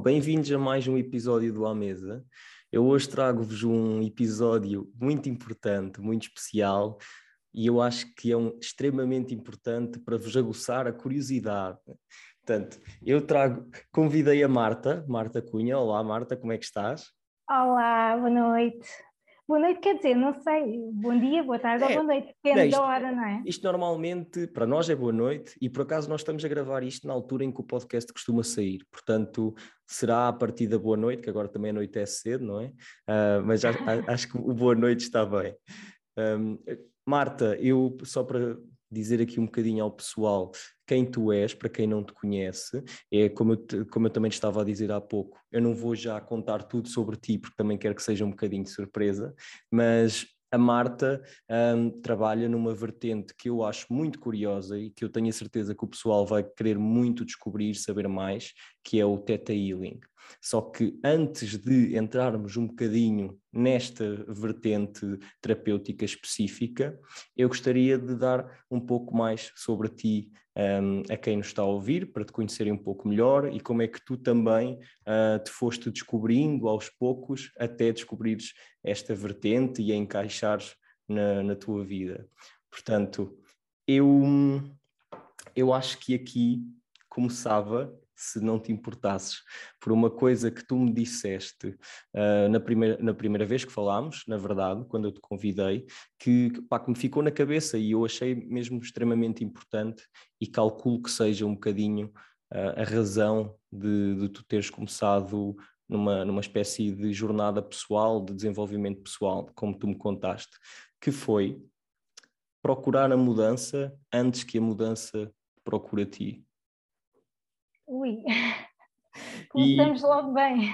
bem-vindos a mais um episódio do À Mesa. Eu hoje trago-vos um episódio muito importante, muito especial, e eu acho que é um, extremamente importante para vos aguçar a curiosidade. Portanto, eu trago, convidei a Marta, Marta Cunha. Olá, Marta, como é que estás? Olá, boa noite. Boa noite, quer dizer, não sei, bom dia, boa tarde é, ou boa noite, depende isto, da hora, não é? Isto normalmente, para nós é boa noite, e por acaso nós estamos a gravar isto na altura em que o podcast costuma sair, portanto será a partir da boa noite, que agora também a noite é cedo, não é? Uh, mas já, acho que o boa noite está bem. Um, Marta, eu só para dizer aqui um bocadinho ao pessoal quem tu és, para quem não te conhece, é como eu, te, como eu também te estava a dizer há pouco, eu não vou já contar tudo sobre ti, porque também quero que seja um bocadinho de surpresa, mas a Marta um, trabalha numa vertente que eu acho muito curiosa e que eu tenho a certeza que o pessoal vai querer muito descobrir, saber mais, que é o Theta Healing. Só que antes de entrarmos um bocadinho nesta vertente terapêutica específica, eu gostaria de dar um pouco mais sobre ti um, a quem nos está a ouvir, para te conhecerem um pouco melhor e como é que tu também uh, te foste descobrindo aos poucos até descobrires esta vertente e a encaixares na, na tua vida. Portanto, eu, eu acho que aqui começava se não te importasses, por uma coisa que tu me disseste uh, na, primeira, na primeira vez que falámos, na verdade, quando eu te convidei, que, pá, que me ficou na cabeça e eu achei mesmo extremamente importante e calculo que seja um bocadinho uh, a razão de, de tu teres começado numa, numa espécie de jornada pessoal, de desenvolvimento pessoal, como tu me contaste, que foi procurar a mudança antes que a mudança procure a ti. Ui, começamos e... logo bem.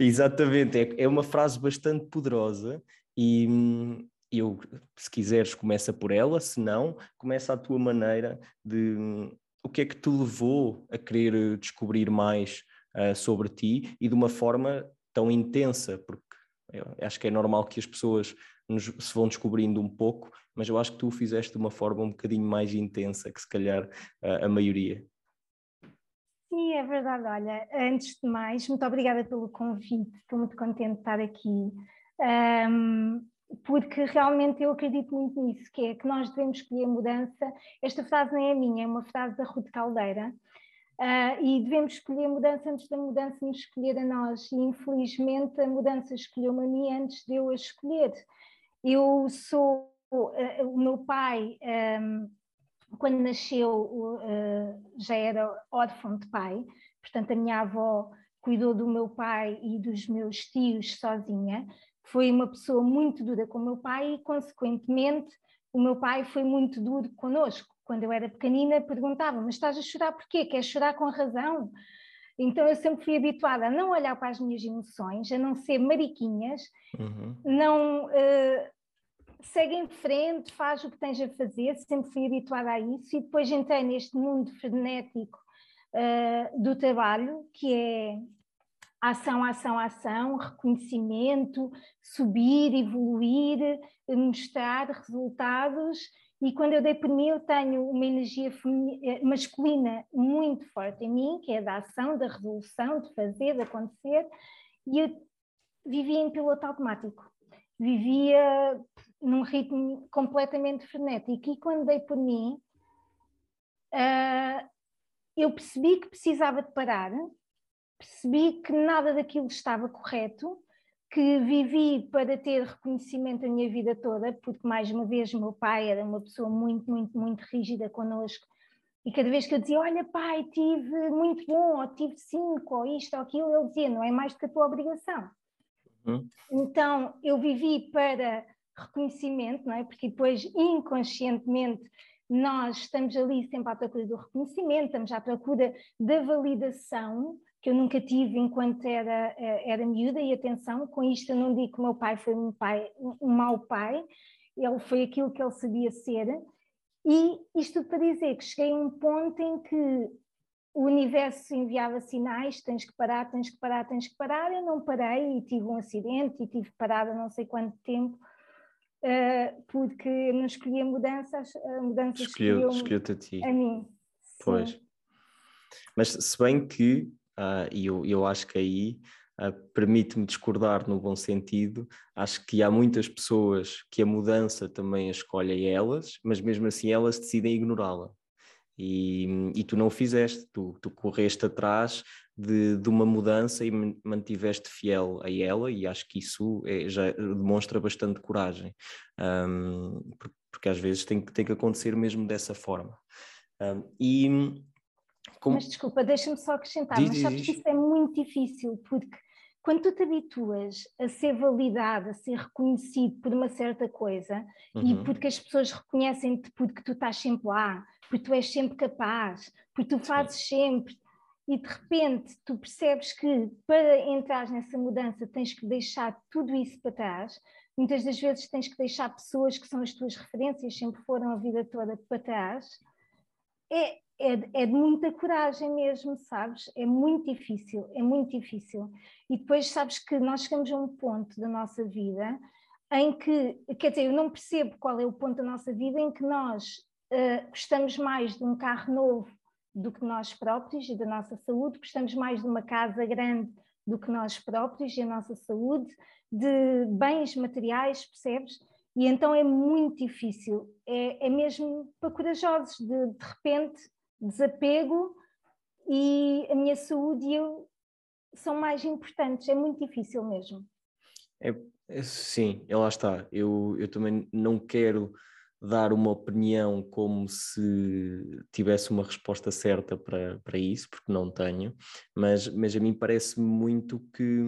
Exatamente, é, é uma frase bastante poderosa e hum, eu, se quiseres, começa por ela, se não, começa à tua maneira de hum, o que é que te levou a querer descobrir mais uh, sobre ti e de uma forma tão intensa, porque acho que é normal que as pessoas nos, se vão descobrindo um pouco, mas eu acho que tu o fizeste de uma forma um bocadinho mais intensa que se calhar uh, a maioria. Sim, é verdade. Olha, antes de mais, muito obrigada pelo convite, estou muito contente de estar aqui, um, porque realmente eu acredito muito nisso, que é que nós devemos escolher mudança. Esta frase não é minha, é uma frase da Ruth Caldeira, uh, e devemos escolher mudança antes da mudança nos escolher a nós, e infelizmente a mudança escolheu-me a mim antes de eu a escolher. Eu sou, uh, o meu pai. Um, quando nasceu eh, já era órfão de pai, portanto a minha avó cuidou do meu pai e dos meus tios sozinha, foi uma pessoa muito dura com o meu pai e consequentemente o meu pai foi muito duro conosco. Quando eu era pequenina perguntava, mas estás a chorar porquê? Queres chorar com razão? Então eu sempre fui habituada a não olhar para as minhas emoções, a não ser mariquinhas, uhum. não uh, segue em frente, faz o que tens a fazer, sempre fui habituada a isso e depois entrei neste mundo frenético uh, do trabalho, que é ação, ação, ação, reconhecimento, subir, evoluir, mostrar resultados. E quando eu dei por mim, eu tenho uma energia eh, masculina muito forte em mim, que é da ação, da resolução, de fazer, de acontecer, e eu vivia em piloto automático. Vivia num ritmo completamente frenético. E quando dei por mim, uh, eu percebi que precisava de parar, percebi que nada daquilo estava correto, que vivi para ter reconhecimento a minha vida toda, porque mais uma vez meu pai era uma pessoa muito, muito, muito rígida connosco. E cada vez que eu dizia, olha pai, tive muito bom, ou tive cinco, ou isto ou aquilo, ele dizia, não é mais do que a tua obrigação. Uhum. Então eu vivi para reconhecimento, não é? Porque depois, inconscientemente, nós estamos ali sempre à procura do reconhecimento, estamos à procura da validação, que eu nunca tive enquanto era, eh, era miúda, e atenção, com isto eu não digo que o meu pai foi um, pai, um mau pai, ele foi aquilo que ele sabia ser, e isto para dizer que cheguei a um ponto em que o universo enviava sinais, tens que parar, tens que parar, tens que parar, eu não parei e tive um acidente e tive parada não sei quanto tempo, uh, porque não escolhia mudanças, a mudança escolheu, escolheu a ti. A mim. Pois. Sim. Mas se bem que uh, e eu, eu acho que aí uh, permite-me discordar no bom sentido. Acho que há muitas pessoas que a mudança também a escolhem elas, mas mesmo assim elas decidem ignorá-la. E, e, tu não o fizeste, tu, tu correste atrás de, de, uma mudança e mantiveste fiel a ela, e acho que isso é, já demonstra bastante coragem, um, porque às vezes tem, tem que acontecer mesmo dessa forma. Um, e como... Mas desculpa, deixa-me só acrescentar, diz, mas sabes diz. que isso é muito difícil, porque quando tu te habituas a ser validado, a ser reconhecido por uma certa coisa, uhum. e porque as pessoas reconhecem-te porque tu estás sempre lá, porque tu és sempre capaz, porque tu fazes Sim. sempre, e de repente tu percebes que para entrar nessa mudança tens que deixar tudo isso para trás, muitas das vezes tens que deixar pessoas que são as tuas referências, sempre foram a vida toda para trás, é, é, é de muita coragem mesmo, sabes? É muito difícil, é muito difícil. E depois sabes que nós chegamos a um ponto da nossa vida em que, quer dizer, eu não percebo qual é o ponto da nossa vida em que nós uh, gostamos mais de um carro novo do que nós próprios e da nossa saúde, gostamos mais de uma casa grande do que nós próprios e a nossa saúde, de bens materiais, percebes? E então é muito difícil, é, é mesmo para corajosos, de, de repente desapego e a minha saúde e eu são mais importantes, é muito difícil mesmo. É, é, sim, lá está. Eu, eu também não quero dar uma opinião como se tivesse uma resposta certa para, para isso, porque não tenho, mas, mas a mim parece muito que,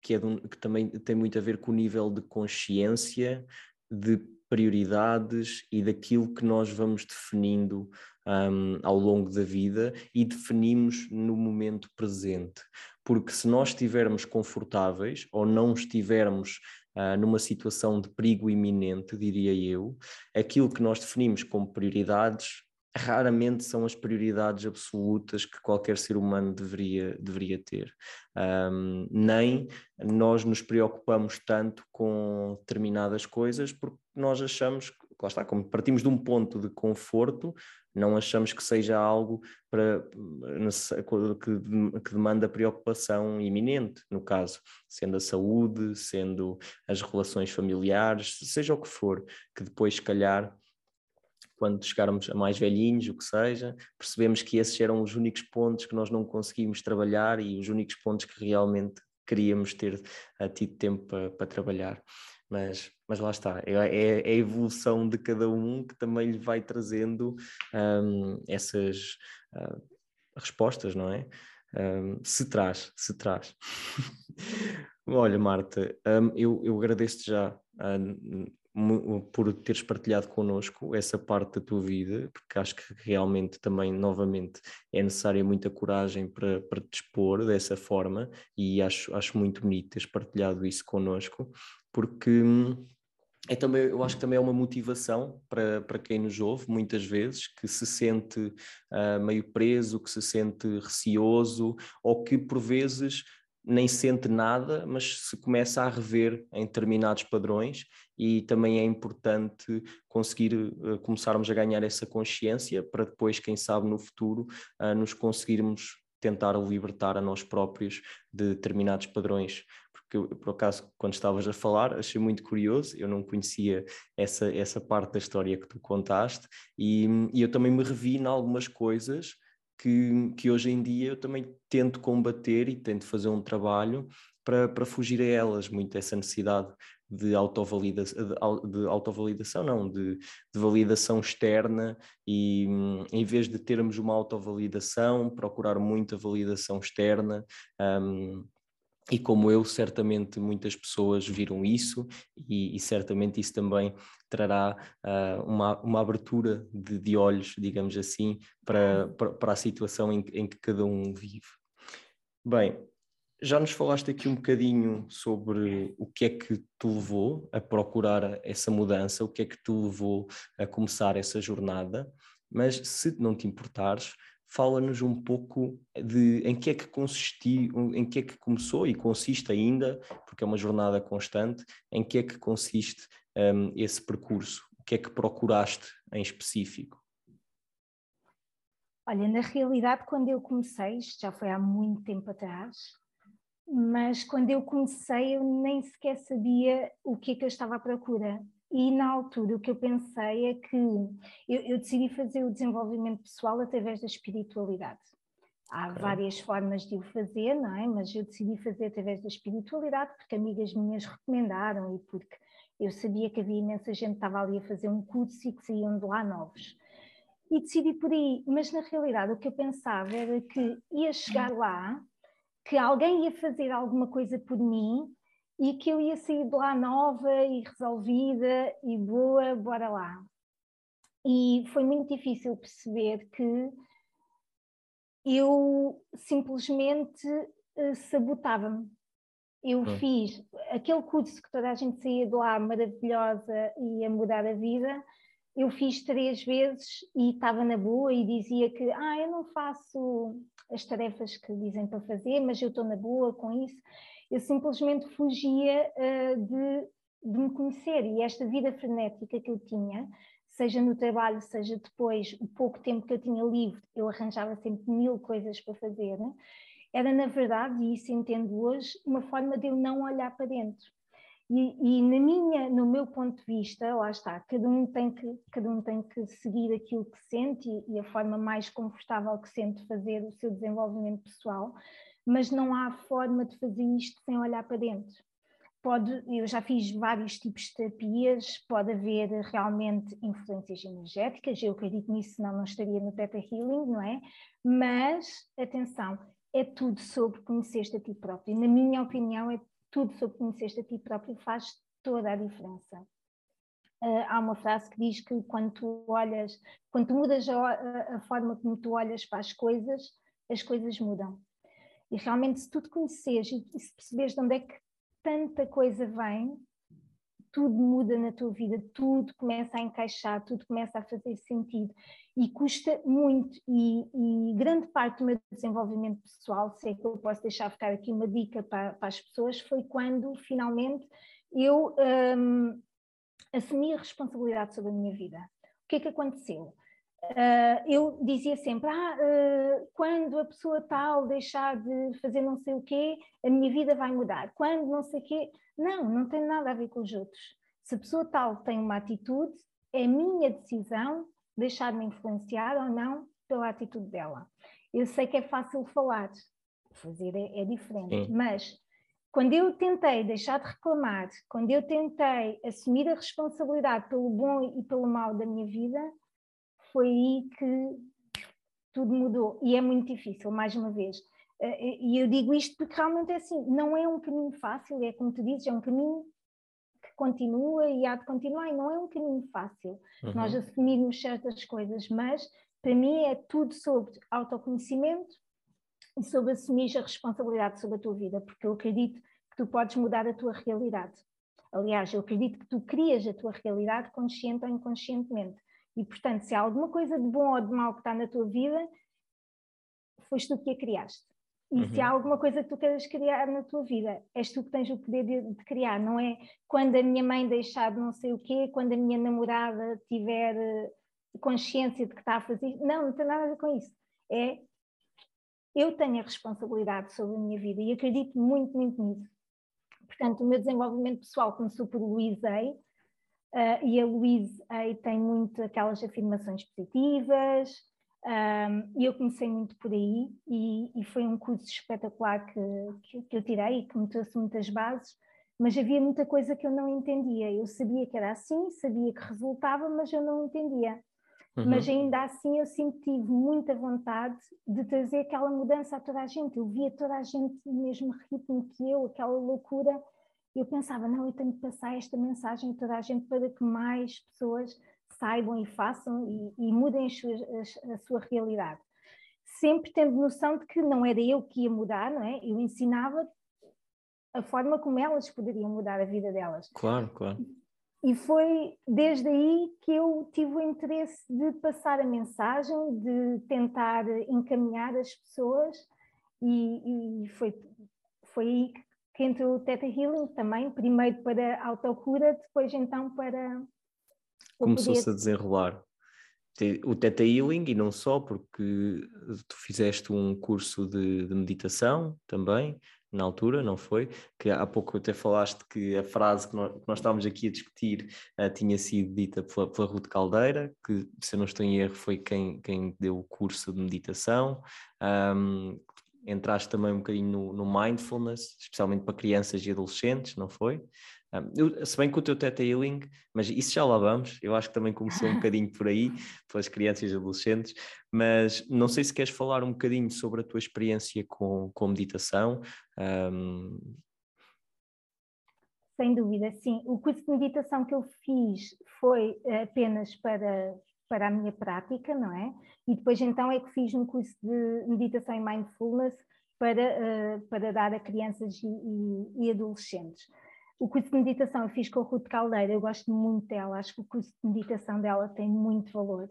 que, é um, que também tem muito a ver com o nível de consciência, de prioridades e daquilo que nós vamos definindo um, ao longo da vida e definimos no momento presente. Porque se nós estivermos confortáveis ou não estivermos uh, numa situação de perigo iminente, diria eu, aquilo que nós definimos como prioridades raramente são as prioridades absolutas que qualquer ser humano deveria, deveria ter. Um, nem nós nos preocupamos tanto com determinadas coisas porque nós achamos, lá está, como partimos de um ponto de conforto, não achamos que seja algo para, que, que demanda preocupação iminente, no caso, sendo a saúde, sendo as relações familiares, seja o que for, que depois, se calhar, quando chegarmos a mais velhinhos, o que seja, percebemos que esses eram os únicos pontos que nós não conseguimos trabalhar e os únicos pontos que realmente queríamos ter tido tempo para, para trabalhar. Mas, mas lá está, é, é, é, a evolução de cada um que também lhe vai trazendo um, essas uh, respostas, não é? Um, se traz, se traz. Olha, Marta, um, eu, eu agradeço-te já uh, por teres partilhado connosco essa parte da tua vida, porque acho que realmente também, novamente, é necessária muita coragem para, para te expor dessa forma e acho, acho muito bonito teres partilhado isso connosco, porque hum, é também, eu acho que também é uma motivação para, para quem nos ouve, muitas vezes, que se sente uh, meio preso, que se sente receoso, ou que por vezes nem sente nada, mas se começa a rever em determinados padrões e também é importante conseguir uh, começarmos a ganhar essa consciência para depois, quem sabe no futuro, uh, nos conseguirmos tentar libertar a nós próprios de determinados padrões. Porque por acaso, quando estavas a falar, achei muito curioso, eu não conhecia essa, essa parte da história que tu contaste e, e eu também me revi em algumas coisas que, que hoje em dia eu também tento combater e tento fazer um trabalho para, para fugir a elas, muito essa necessidade de autovalidação, de, de autovalidação não, de, de, validação externa e em vez de termos uma autovalidação, procurar muita validação externa um, e como eu, certamente muitas pessoas viram isso e, e certamente isso também trará uh, uma, uma abertura de, de, olhos, digamos assim, para, para, para a situação em, em, que cada um vive. Bem, já nos falaste aqui um bocadinho sobre o que é que te levou a procurar essa mudança, o que é que te levou a começar essa jornada, mas se não te importares, fala-nos um pouco de em que é que consistiu, em que é que começou e consiste ainda, porque é uma jornada constante, em que é que consiste um, esse percurso, o que é que procuraste em específico? Olha, na realidade, quando eu comecei, isto já foi há muito tempo atrás, mas quando eu comecei eu nem sequer sabia o que é que eu estava à procura. E na altura o que eu pensei é que eu, eu decidi fazer o desenvolvimento pessoal através da espiritualidade. Há okay. várias formas de o fazer, não é? Mas eu decidi fazer através da espiritualidade porque amigas minhas recomendaram e porque eu sabia que havia imensa gente que estava ali a fazer um curso e que saíam de lá novos. E decidi por aí, mas na realidade o que eu pensava era que ia chegar lá que alguém ia fazer alguma coisa por mim e que eu ia sair de lá nova e resolvida e boa, bora lá. E foi muito difícil perceber que eu simplesmente uh, sabotava-me. Eu fiz aquele curso que toda a gente saía de lá maravilhosa e a mudar a vida, eu fiz três vezes e estava na boa e dizia que ah, eu não faço as tarefas que dizem para fazer, mas eu estou na boa com isso. Eu simplesmente fugia uh, de, de me conhecer e esta vida frenética que eu tinha, seja no trabalho, seja depois, o pouco tempo que eu tinha livre, eu arranjava sempre mil coisas para fazer, né? era na verdade, e isso entendo hoje, uma forma de eu não olhar para dentro. E, e, na minha, no meu ponto de vista, lá está, cada um tem que, cada um tem que seguir aquilo que sente e, e a forma mais confortável que sente fazer o seu desenvolvimento pessoal, mas não há forma de fazer isto sem olhar para dentro. Pode, eu já fiz vários tipos de terapias, pode haver realmente influências energéticas, eu acredito nisso, senão não estaria no Theta Healing, não é? Mas, atenção, é tudo sobre conhecer-te a ti próprio. Na minha opinião, é tudo sobre conhecer-te a ti próprio faz toda a diferença. Uh, há uma frase que diz que quando tu olhas, quando tu mudas a, a, forma como tu olhas para as coisas, as coisas mudam. E realmente, se tu te conheceres e se perceberes de onde é que tanta coisa vem, tudo muda na tua vida, tudo começa a encaixar, tudo começa a fazer sentido e custa muito. E, e, grande parte do meu desenvolvimento pessoal, se é que eu posso deixar ficar aqui uma dica para, para as pessoas, foi quando finalmente eu um, assumi a responsabilidade sobre a minha vida. O que é que aconteceu? Uh, eu dizia sempre: ah, uh, quando a pessoa tal deixar de fazer não sei o quê, a minha vida vai mudar. Quando não sei o quê. Não, não tem nada a ver com os outros. Se a pessoa tal tem uma atitude, é minha decisão deixar-me influenciar ou não pela atitude dela. Eu sei que é fácil falar, fazer é, é diferente, Sim. mas quando eu tentei deixar de reclamar, quando eu tentei assumir a responsabilidade pelo bom e pelo mal da minha vida, foi aí que tudo mudou. E é muito difícil, mais uma vez. Eh, e eu digo isto porque realmente é assim, não é um caminho fácil, é como tu dizes, é um caminho que continua e há de continuar, e não é um caminho fácil uhum. nós assumirmos certas coisas, mas para mim é tudo sobre autoconhecimento e sobre assumir a responsabilidade sobre a tua vida, porque eu acredito que tu podes mudar a tua realidade. Aliás, eu acredito que tu crias a tua realidade consciente ou inconscientemente. E, portanto, se há alguma coisa de bom ou de mau que está na tua vida, foste tu que a criaste. E uhum. se há alguma coisa que tu queres criar na tua vida, és tu que tens o poder de, de, criar, não é quando a minha mãe deixar de não sei o quê, quando a minha namorada tiver eh, consciência de que está a fazer. Não, não tem nada a ver com isso. É eu tenho a responsabilidade sobre a minha vida e acredito muito, muito nisso. Portanto, o meu desenvolvimento pessoal começou por Hay, Uh, e a Louise aí tem muito aquelas afirmações positivas, um, e eu comecei muito por aí, e, e foi um curso espetacular que, que, que, eu tirei que me trouxe muitas bases, mas havia muita coisa que eu não entendia. Eu sabia que era assim, sabia que resultava, mas eu não entendia. Uhum. Mas ainda assim eu sempre tive muita vontade de trazer aquela mudança a toda a gente. Eu via toda a gente no mesmo ritmo que eu, aquela loucura eu pensava, não, eu tenho que passar esta mensagem a toda a gente para que mais pessoas saibam e façam e, e mudem a sua, a, a sua realidade. Sempre tendo noção de que não era eu que ia mudar, não é? Eu ensinava a forma como elas poderiam mudar a vida delas. Claro, claro. E foi desde aí que eu tive o interesse de passar a mensagem, de tentar encaminhar as pessoas, e, e foi, foi aí que que entrou o Theta Healing também, primeiro para autocura, depois então para... Começou-se a desenrolar. o Theta Healing e não só, porque tu fizeste um curso de, de, meditação também, na altura, não foi? Que há pouco até falaste que a frase que nós, que nós estávamos aqui a discutir uh, tinha sido dita pela, pela Ruth Caldeira, que se eu não estou em erro foi quem, quem deu o curso de meditação. Um, entraste também um bocadinho no, no mindfulness, especialmente para crianças e adolescentes, não foi? Eu, se bem que o teu Teta Healing, mas isso já lá vamos, eu acho que também começou um bocadinho por aí, pelas crianças e adolescentes, mas não sei se queres falar um bocadinho sobre a tua experiência com, com meditação. Um... Sem dúvida, sim. O curso de meditação que eu fiz foi apenas para, para a minha prática, não é? E depois então é que fiz um curso de meditação e mindfulness para, para dar a crianças e, e, e adolescentes. O curso de meditação eu fiz com a Ruth Caldeira, eu gosto muito dela, acho que o curso de meditação dela tem muito valor.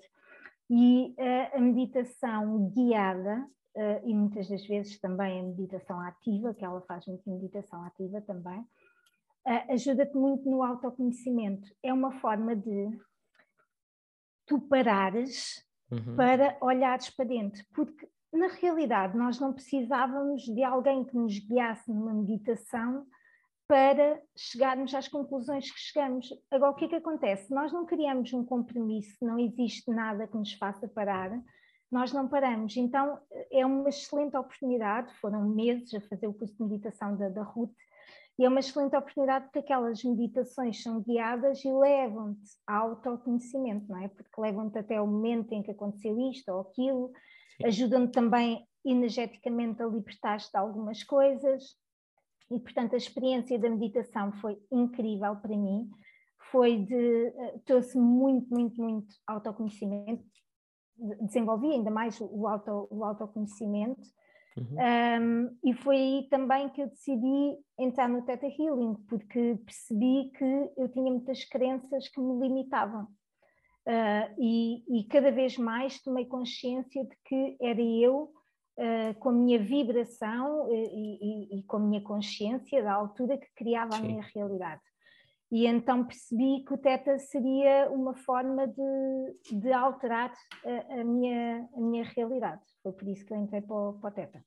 E uh, a meditação guiada, uh, e muitas das vezes também a meditação ativa, que ela faz muito meditação ativa também, uh, ajuda-te muito no autoconhecimento. É uma forma de tu parares uhum. para olhares para dentro, porque na realidade nós não precisávamos de alguém que nos guiasse numa meditação para chegarmos às conclusões que chegamos. Agora, o que é que acontece? Nós não criamos um compromisso, não existe nada que nos faça parar, nós não paramos. Então, é uma excelente oportunidade, foram meses a fazer o curso de meditação da, da Ruth, e é uma excelente oportunidade porque aquelas meditações são guiadas e levam-te ao autoconhecimento, não é? Porque levam-te até o momento em que aconteceu isto ou aquilo, ajudam-te também energeticamente a libertar-te de algumas coisas. E, portanto, a experiência da meditação foi incrível para mim. Foi de. Eh, trouxe muito, muito, muito autoconhecimento. Desenvolvi ainda mais o, auto, o autoconhecimento. Uhum. Um, e foi aí também que eu decidi entrar no Theta Healing, porque percebi que eu tinha muitas crenças que me limitavam. Uh, e, e, cada vez mais tomei consciência de que era eu uh, com a minha vibração e, e, e, com a minha consciência da altura que criava Sim. a minha realidade. E então percebi que o Teta seria uma forma de, de alterar a, a, minha, a minha realidade. Foi por isso que eu entrei para o, para o Teta.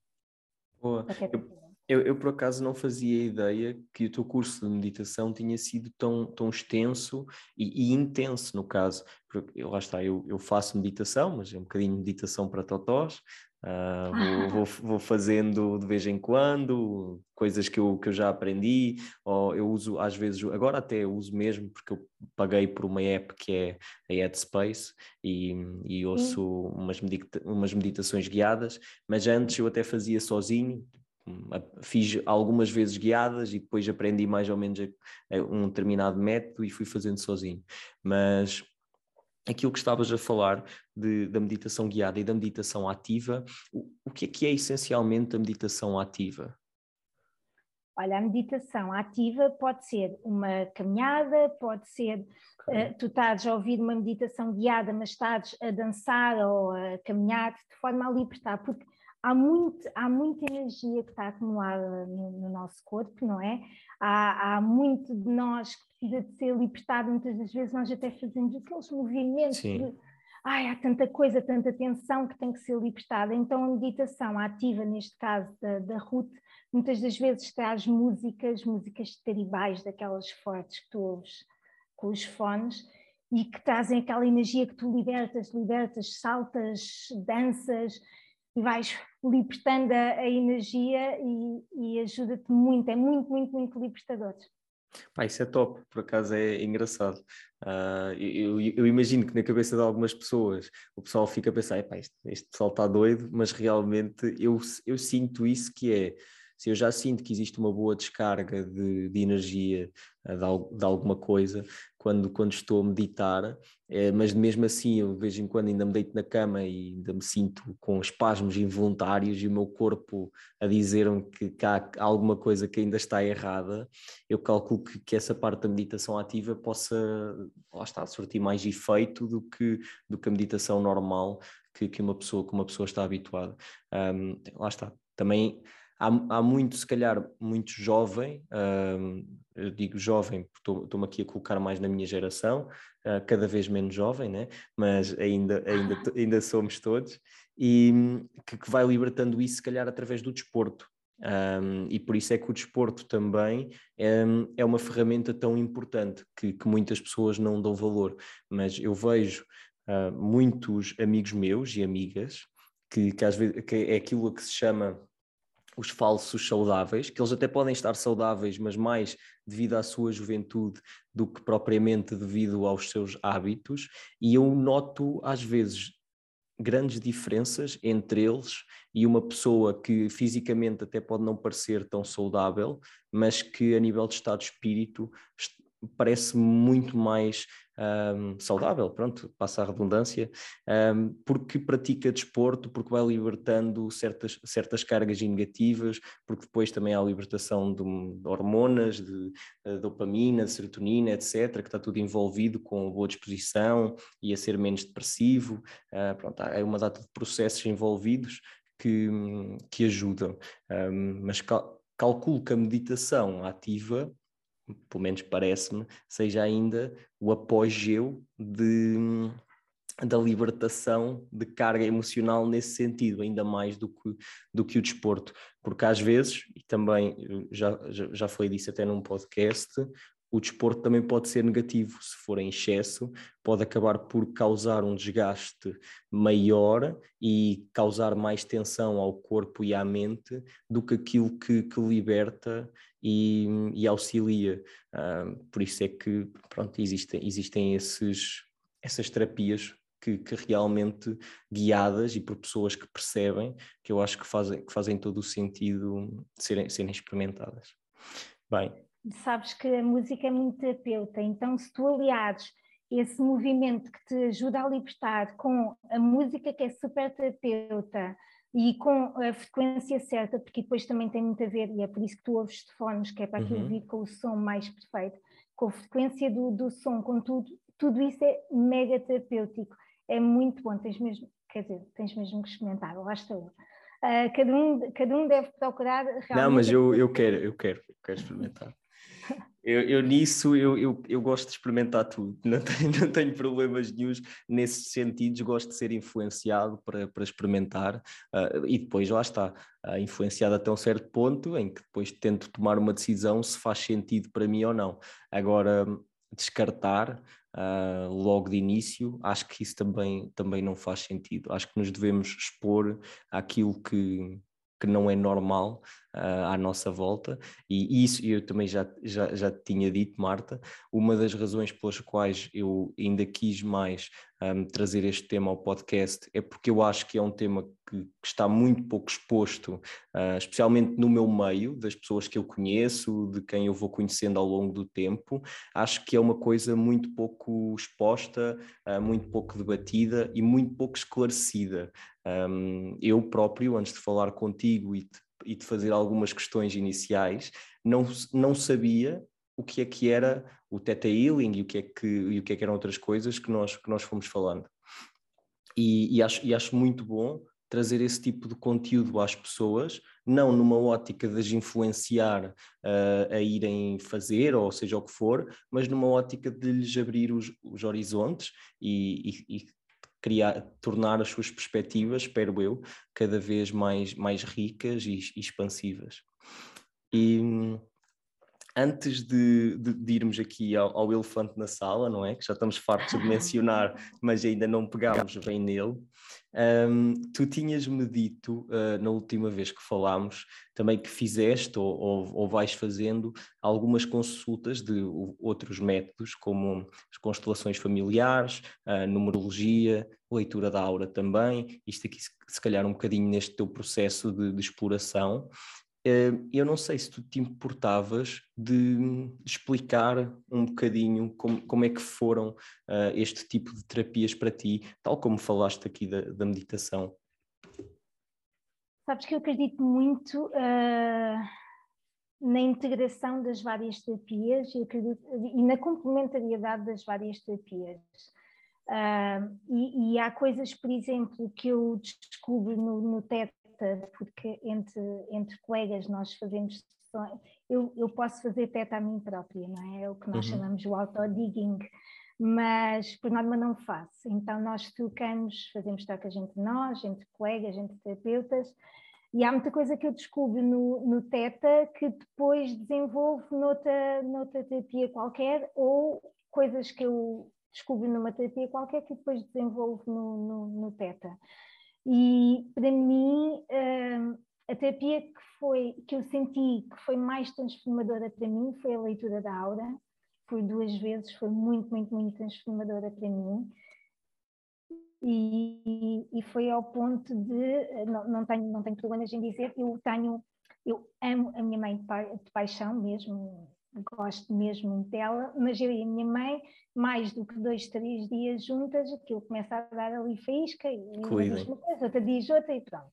Boa. Eu... Eu, por acaso não fazia ideia que o teu curso de meditação tinha sido tão, tão extenso e, e intenso no caso, porque lá está, eu, eu, faço meditação, mas é um bocadinho de meditação para totós, Uh, vou, vou, vou, fazendo de vez em quando coisas que eu, que eu já aprendi, ou eu uso às vezes, agora até uso mesmo, porque eu paguei por uma app que é a Headspace e, e ouço umas, medita umas meditações guiadas, mas antes eu até fazia sozinho, fiz algumas vezes guiadas e depois aprendi mais ou menos um determinado método e fui fazendo sozinho. Mas aquilo que estavas a falar de, da meditação guiada e da meditação ativa, o, o que é que é essencialmente a meditação ativa? Olha, a meditação ativa pode ser uma caminhada, pode ser uh, tu estás a ouvir uma meditação guiada, mas estás a dançar ou a caminhar de forma a libertar, porque há, muito, há muita energia que está acumulada no, no nosso corpo, não é? Há, há, muito de nós que precisa de ser libertado, muitas das vezes nós até fazemos aqueles movimentos Sim. de ai, há tanta coisa, tanta tensão que tem que ser libertada. Então a meditação ativa, neste caso da, da Ruth, muitas das vezes traz músicas, músicas tribais, daquelas fortes que tu ouves com os fones, e que trazem aquela energia que tu libertas, libertas, saltas, danças, e vais libertando a, a energia e, e ajuda-te muito, é muito, muito, muito libertador. Pá, isso é top, por acaso é engraçado. Uh, eu, eu, imagino que na cabeça de algumas pessoas o pessoal fica a pensar, este, este pessoal está doido, mas realmente eu, eu sinto isso que é se eu já sinto que existe uma boa descarga de, de energia eh, de, de, alguma coisa quando, quando estou a meditar, é, mas mesmo assim eu de vez em quando ainda me deito na cama e ainda me sinto com espasmos involuntários e o meu corpo a dizer-me que, que, há alguma coisa que ainda está errada, eu calculo que, que essa parte da meditação ativa possa, lá está, surtir mais efeito do que, do que a meditação normal que, que uma pessoa, que uma pessoa está habituada. Um, lá está. Também há, há muito, se calhar, muito jovem, uh, eu digo jovem, porque estou-me aqui a colocar mais na minha geração, uh, cada vez menos jovem, né? mas ainda, ainda, ainda somos todos, e que, que vai libertando isso, se calhar, através do desporto. Um, e por isso é que o desporto também é, é uma ferramenta tão importante que, que, muitas pessoas não dão valor. Mas eu vejo uh, muitos amigos meus e amigas que, que às vezes que é aquilo que se chama os falsos saudáveis, que eles até podem estar saudáveis, mas mais devido à sua juventude do que propriamente devido aos seus hábitos, e eu noto às vezes grandes diferenças entre eles e uma pessoa que fisicamente até pode não parecer tão saudável, mas que a nível de estado de espírito parece muito mais um, saudável, pronto, passa a redundância, um, porque pratica desporto, porque vai libertando certas, certas cargas negativas, porque depois também há a libertação de, de hormonas, de, de, dopamina, de serotonina, etc., que está tudo envolvido com boa disposição e a ser menos depressivo, uh, pronto, há uma data de processos envolvidos que, que ajudam, um, mas cal calculo que a meditação ativa pelo menos parece-me, seja ainda o apogeu de, da libertação de carga emocional nesse sentido, ainda mais do que, do que o desporto. Porque às vezes, e também já, já, já foi disso até num podcast, o desporto também pode ser negativo, se for em excesso, pode acabar por causar um desgaste maior e causar mais tensão ao corpo e à mente do que aquilo que, que liberta e, e auxilia. Uh, por isso é que pronto, existem, existem esses, essas terapias que, que, realmente guiadas e por pessoas que percebem, que eu acho que fazem, que fazem todo o sentido serem, serem experimentadas. Bem. Sabes que a música é muito terapeuta, então se tu aliares esse movimento que te ajuda a libertar com a música que é super terapeuta, e com a frequência certa, porque depois também tem muito a ver, e é por isso que tu ouves de fones, que é para uhum. vir com o som mais perfeito, com a frequência do, do som, com tudo, tudo isso é mega terapêutico, é muito bom, tens mesmo, quer dizer, tens mesmo que experimentar, lá estou eu. Uh, cada, um, cada um deve procurar realmente... Não, mas eu, eu quero, eu quero, eu quero experimentar. Eu, eu, nisso eu, eu, eu gosto de experimentar tudo, não tenho, não tenho problemas nenhums nesses sentidos, gosto de ser influenciado para, para experimentar uh, e depois lá está, uh, influenciado até um certo ponto em que depois tento tomar uma decisão se faz sentido para mim ou não. Agora, descartar uh, logo de início, acho que isso também, também não faz sentido. Acho que nos devemos expor àquilo que, que não é normal uh, à nossa volta, e isso eu também já, já, já tinha dito, Marta, uma das razões pelas quais eu ainda quis mais um, trazer este tema ao podcast é porque eu acho que é um tema que, que está muito pouco exposto, uh, especialmente no meu meio, das pessoas que eu conheço, de quem eu vou conhecendo ao longo do tempo. Acho que é uma coisa muito pouco exposta, uh, muito pouco debatida e muito pouco esclarecida. Um, eu próprio, antes de falar contigo e de e de fazer algumas questões iniciais, não, não sabia o que é que era o Theta Healing e o que é que, e o que, é que eram outras coisas que nós, que nós fomos falando. E, e, acho, e acho muito bom trazer esse tipo de conteúdo às pessoas, não numa ótica de as influenciar uh, a irem fazer, ou seja o que for, mas numa ótica de lhes abrir os, os horizontes e, e criar, tornar as suas perspectivas, espero eu, cada vez mais, mais ricas e, e expansivas. E antes de, de, de irmos aqui ao, ao, elefante na sala, não é? Que já estamos fartos de mencionar, mas ainda não pegámos bem nele. Um, tu tinhas-me dito uh, na última vez que falámos também que fizeste ou, ou, ou, vais fazendo algumas consultas de outros métodos, como as constelações familiares, a numerologia, leitura da aura também, isto aqui se calhar um bocadinho neste teu processo de, de exploração. Eu não sei se tu te importavas de explicar um bocadinho como, como é que foram uh, este tipo de terapias para ti, tal como falaste aqui da, da meditação. Sabes que eu acredito muito uh, na integração das várias terapias e, acredito, e na complementariedade das várias terapias. Uh, e, e, há coisas, por exemplo, que eu descubro no, no TED teta, porque entre, entre colegas nós fazemos eu, eu posso fazer teta a mim própria, não é? É o que nós uhum. chamamos o autodigging, mas por norma não faço. Então nós trocamos, fazemos trocas entre nós, entre colegas, entre terapeutas, e há muita coisa que eu descubro no, no TETA que depois desenvolvo noutra, noutra terapia qualquer, ou coisas que eu descubro numa terapia qualquer que depois desenvolvo no, no, no TETA. E para mim, hum, a terapia que, foi, que eu senti que foi mais transformadora para mim foi a leitura da aura. Foi duas vezes, foi muito, muito, muito transformadora para mim. E, e foi ao ponto de, não, não, tenho, não tenho problemas em dizer, eu tenho, eu amo a minha mãe de paixão mesmo, gosto mesmo dela, mas eu e a minha mãe, mais do que dois, três dias juntas, aquilo começa a dar ali faísca e uma diz uma coisa, outra diz outra e pronto.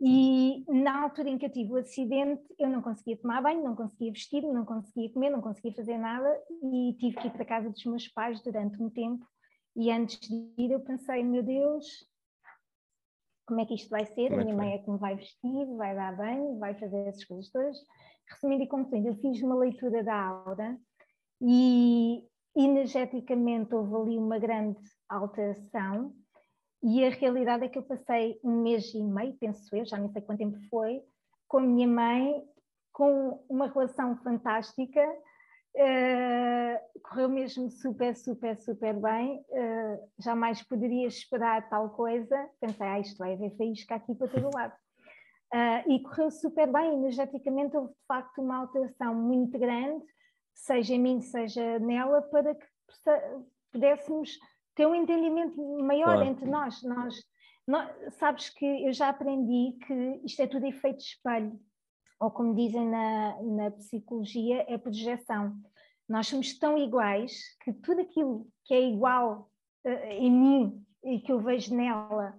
E na altura em que eu tive o acidente, eu não conseguia tomar banho, não conseguia vestir, não conseguia comer, não conseguia fazer nada e tive que ir para casa dos meus pais durante um tempo. E antes de ir, eu pensei: meu Deus, como é que isto vai ser? Como a é minha mãe é que me vai vestir, vai dar banho, vai fazer essas coisas todas. Resumindo e concluindo, eu fiz uma leitura da aura e energeticamente houve ali uma grande alteração e a realidade é que eu passei um mês e meio, penso eu, já nem sei quanto tempo foi, com a minha mãe, com uma relação fantástica, uh, correu mesmo super, super, super bem, uh, jamais poderia esperar tal coisa, pensei, ah, isto vai haver faísca aqui para todo lado. Uh, e correu super bem, energeticamente houve de facto uma alteração muito grande, seja em mim, seja nela, para que pudéssemos ter um entendimento maior claro. entre nós. nós. Nós, sabes que eu já aprendi que isto é tudo efeito de espelho, ou como dizem na, na psicologia, é projeção. Nós somos tão iguais que tudo aquilo que é igual uh, em mim e que eu vejo nela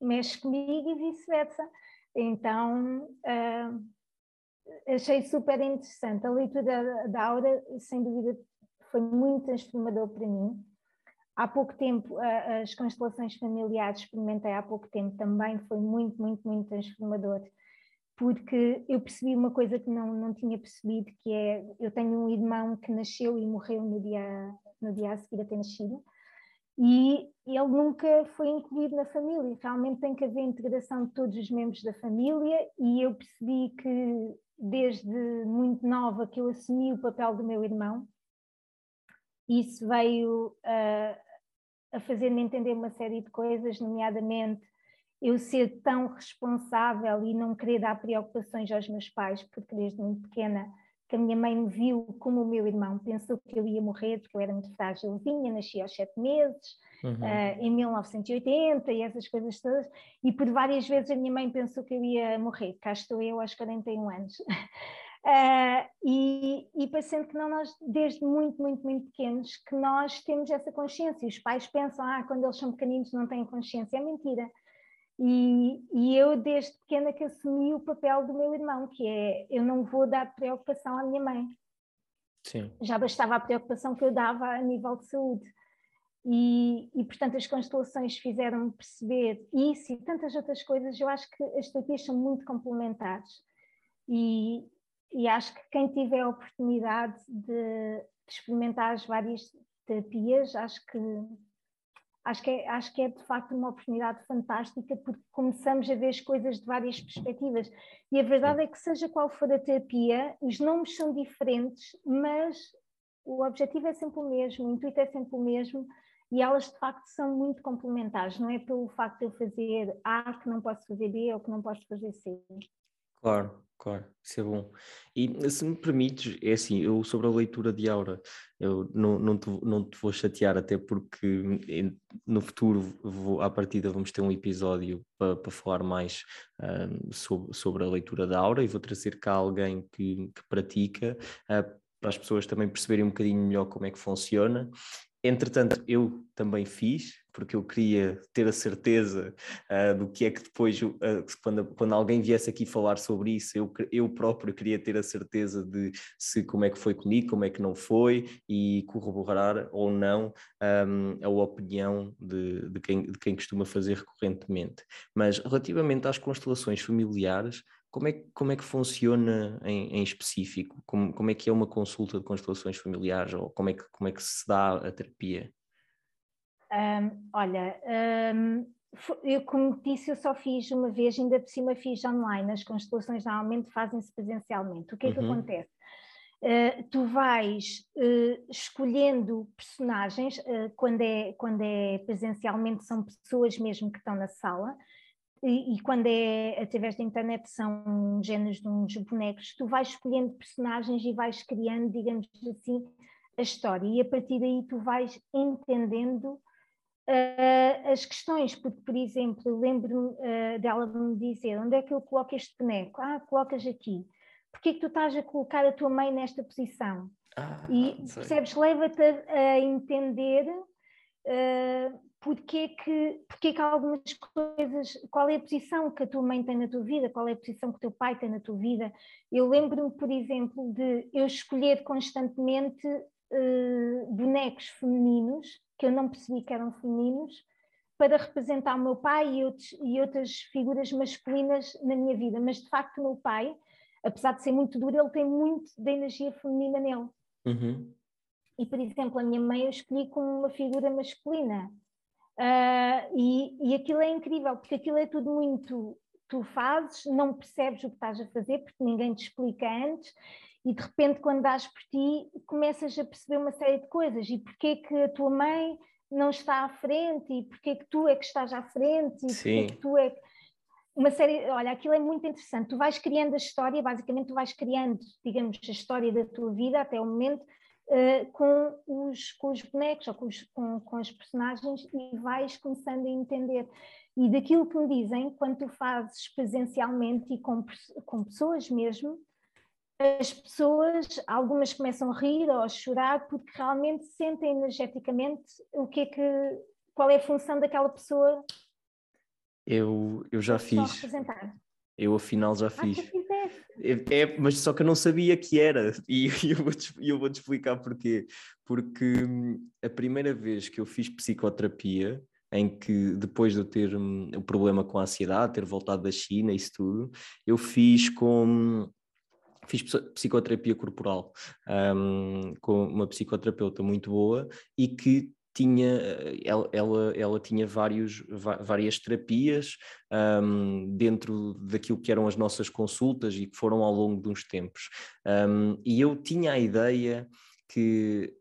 mexe comigo e vice-versa. Então, uh, achei super interessante. A leitura da, Aura, sem dúvida, foi muito transformador para mim. Há pouco tempo, as constelações familiares experimentei há pouco tempo também, foi muito, muito, muito transformador, porque eu percebi uma coisa que não, não tinha percebido, que é, eu tenho um irmão que nasceu e morreu no dia, no dia a seguir a ter nascido, e ele nunca foi incluído na família, realmente tem que haver integração de todos os membros da família, e eu percebi que desde muito nova que eu assumi o papel do meu irmão, isso veio uh, a fazer-me entender uma série de coisas, nomeadamente eu ser tão responsável e não querer dar preocupações aos meus pais, porque desde muito pequena que a minha mãe me viu como o meu irmão, pensou que eu ia morrer porque eu era muito frágilzinha, nasci aos sete meses, uhum. uh, em 1980 e essas coisas todas, e por várias vezes a minha mãe pensou que eu ia morrer, cá estou eu aos 41 anos. Uh, e, e parecendo que não nós, desde muito, muito, muito pequenos, que nós temos essa consciência. E os pais pensam, ah, quando eles são pequeninos não têm consciência. É mentira. E, e, eu, desde pequena, que assumi o papel do meu irmão, que é, eu não vou dar preocupação à minha mãe. Sim. Já bastava a preocupação que eu dava a nível de saúde. E, e portanto, as constelações fizeram-me perceber isso e tantas outras coisas. Eu acho que as terapias são muito complementares. E, e acho que quem tiver a oportunidade de, de experimentar as várias terapias, acho que acho que, é, acho que é de facto uma oportunidade fantástica porque começamos a ver as coisas de várias perspectivas. E a verdade é que, seja qual for a terapia, os nomes são diferentes, mas o objetivo é sempre o mesmo, o intuito é sempre o mesmo e elas de facto são muito complementares, não é pelo facto de eu fazer A que não posso fazer B ou que não posso fazer C. Claro, Claro, isso é bom. E se me permites, é assim, eu sobre a leitura de aura, eu não, não, te, não te vou chatear, até porque no futuro, vou, à partida, vamos ter um episódio para, para falar mais uh, sobre, sobre a leitura da aura e vou trazer cá alguém que, que pratica, uh, para as pessoas também perceberem um bocadinho melhor como é que funciona Entretanto, eu também fiz, porque eu queria ter a certeza uh, do que é que depois, uh, quando, quando alguém viesse aqui falar sobre isso, eu, eu próprio queria ter a certeza de se como é que foi comigo, como é que não foi, e corroborar ou não um, a opinião de, de, quem, de quem costuma fazer recorrentemente. Mas relativamente às constelações familiares, como é, como é que funciona em, em específico? Como, como é que é uma consulta de constelações familiares ou como é que, como é que se dá a terapia? Um, olha, um, eu como disse, eu só fiz uma vez, ainda por cima fiz online, as constelações normalmente fazem-se presencialmente. O que é que uhum. acontece? Uh, tu vais uh, escolhendo personagens, uh, quando, é, quando é presencialmente são pessoas mesmo que estão na sala, e, e, quando é através da internet são géneros de uns bonecos, tu vais escolhendo personagens e vais criando, digamos assim, a história, e a partir daí tu vais entendendo uh, as questões, porque, por exemplo, lembro-me uh, dela de me dizer onde é que eu coloco este boneco? Ah, colocas aqui. Porquê é que tu estás a colocar a tua mãe nesta posição? Ah, e percebes, leva-te a, a entender uh, porque que, porque que algumas coisas, qual é a posição que a tua mãe tem na tua vida, qual é a posição que o teu pai tem na tua vida. Eu lembro-me, por exemplo, de eu escolher constantemente uh, bonecos femininos, que eu não percebi que eram femininos, para representar o meu pai e, outros, e outras figuras masculinas na minha vida. Mas de facto, o meu pai, apesar de ser muito duro, ele tem muito da energia feminina nele. Uhum. E, por exemplo, a minha mãe eu escolhi como uma figura masculina. Uh, e, e aquilo é incrível, porque aquilo é tudo muito. Tu fazes, não percebes o que estás a fazer, porque ninguém te explica antes, e de repente, quando dás por ti, começas a perceber uma série de coisas. E porquê que a tua mãe não está à frente, e porquê que tu é que estás à frente, e Sim. porquê que tu é. Uma série, olha, aquilo é muito interessante. Tu vais criando a história, basicamente, tu vais criando, digamos, a história da tua vida até o momento uh, com, os, com os bonecos ou com os, com, com os personagens e vais começando a entender. E daquilo que me dizem, quando tu fazes presencialmente e com, com pessoas mesmo, as pessoas, algumas começam a rir ou a chorar porque realmente sentem energeticamente o que é que, qual é a função daquela pessoa. Eu, eu já fiz. Eu afinal já fiz. É, é, mas só que eu não sabia que era, e eu vou-te vou explicar porquê. Porque hum, a primeira vez que eu fiz psicoterapia, em que depois de eu ter um, o problema com a ansiedade, ter voltado da China, isso tudo, eu fiz com fiz psicoterapia corporal um, com uma psicoterapeuta muito boa e que tinha, eh, ela, ela, ela tinha vários, várias terapias um, dentro daquilo que eram as nossas consultas e que foram ao longo de uns tempos. Um, e eu tinha a ideia que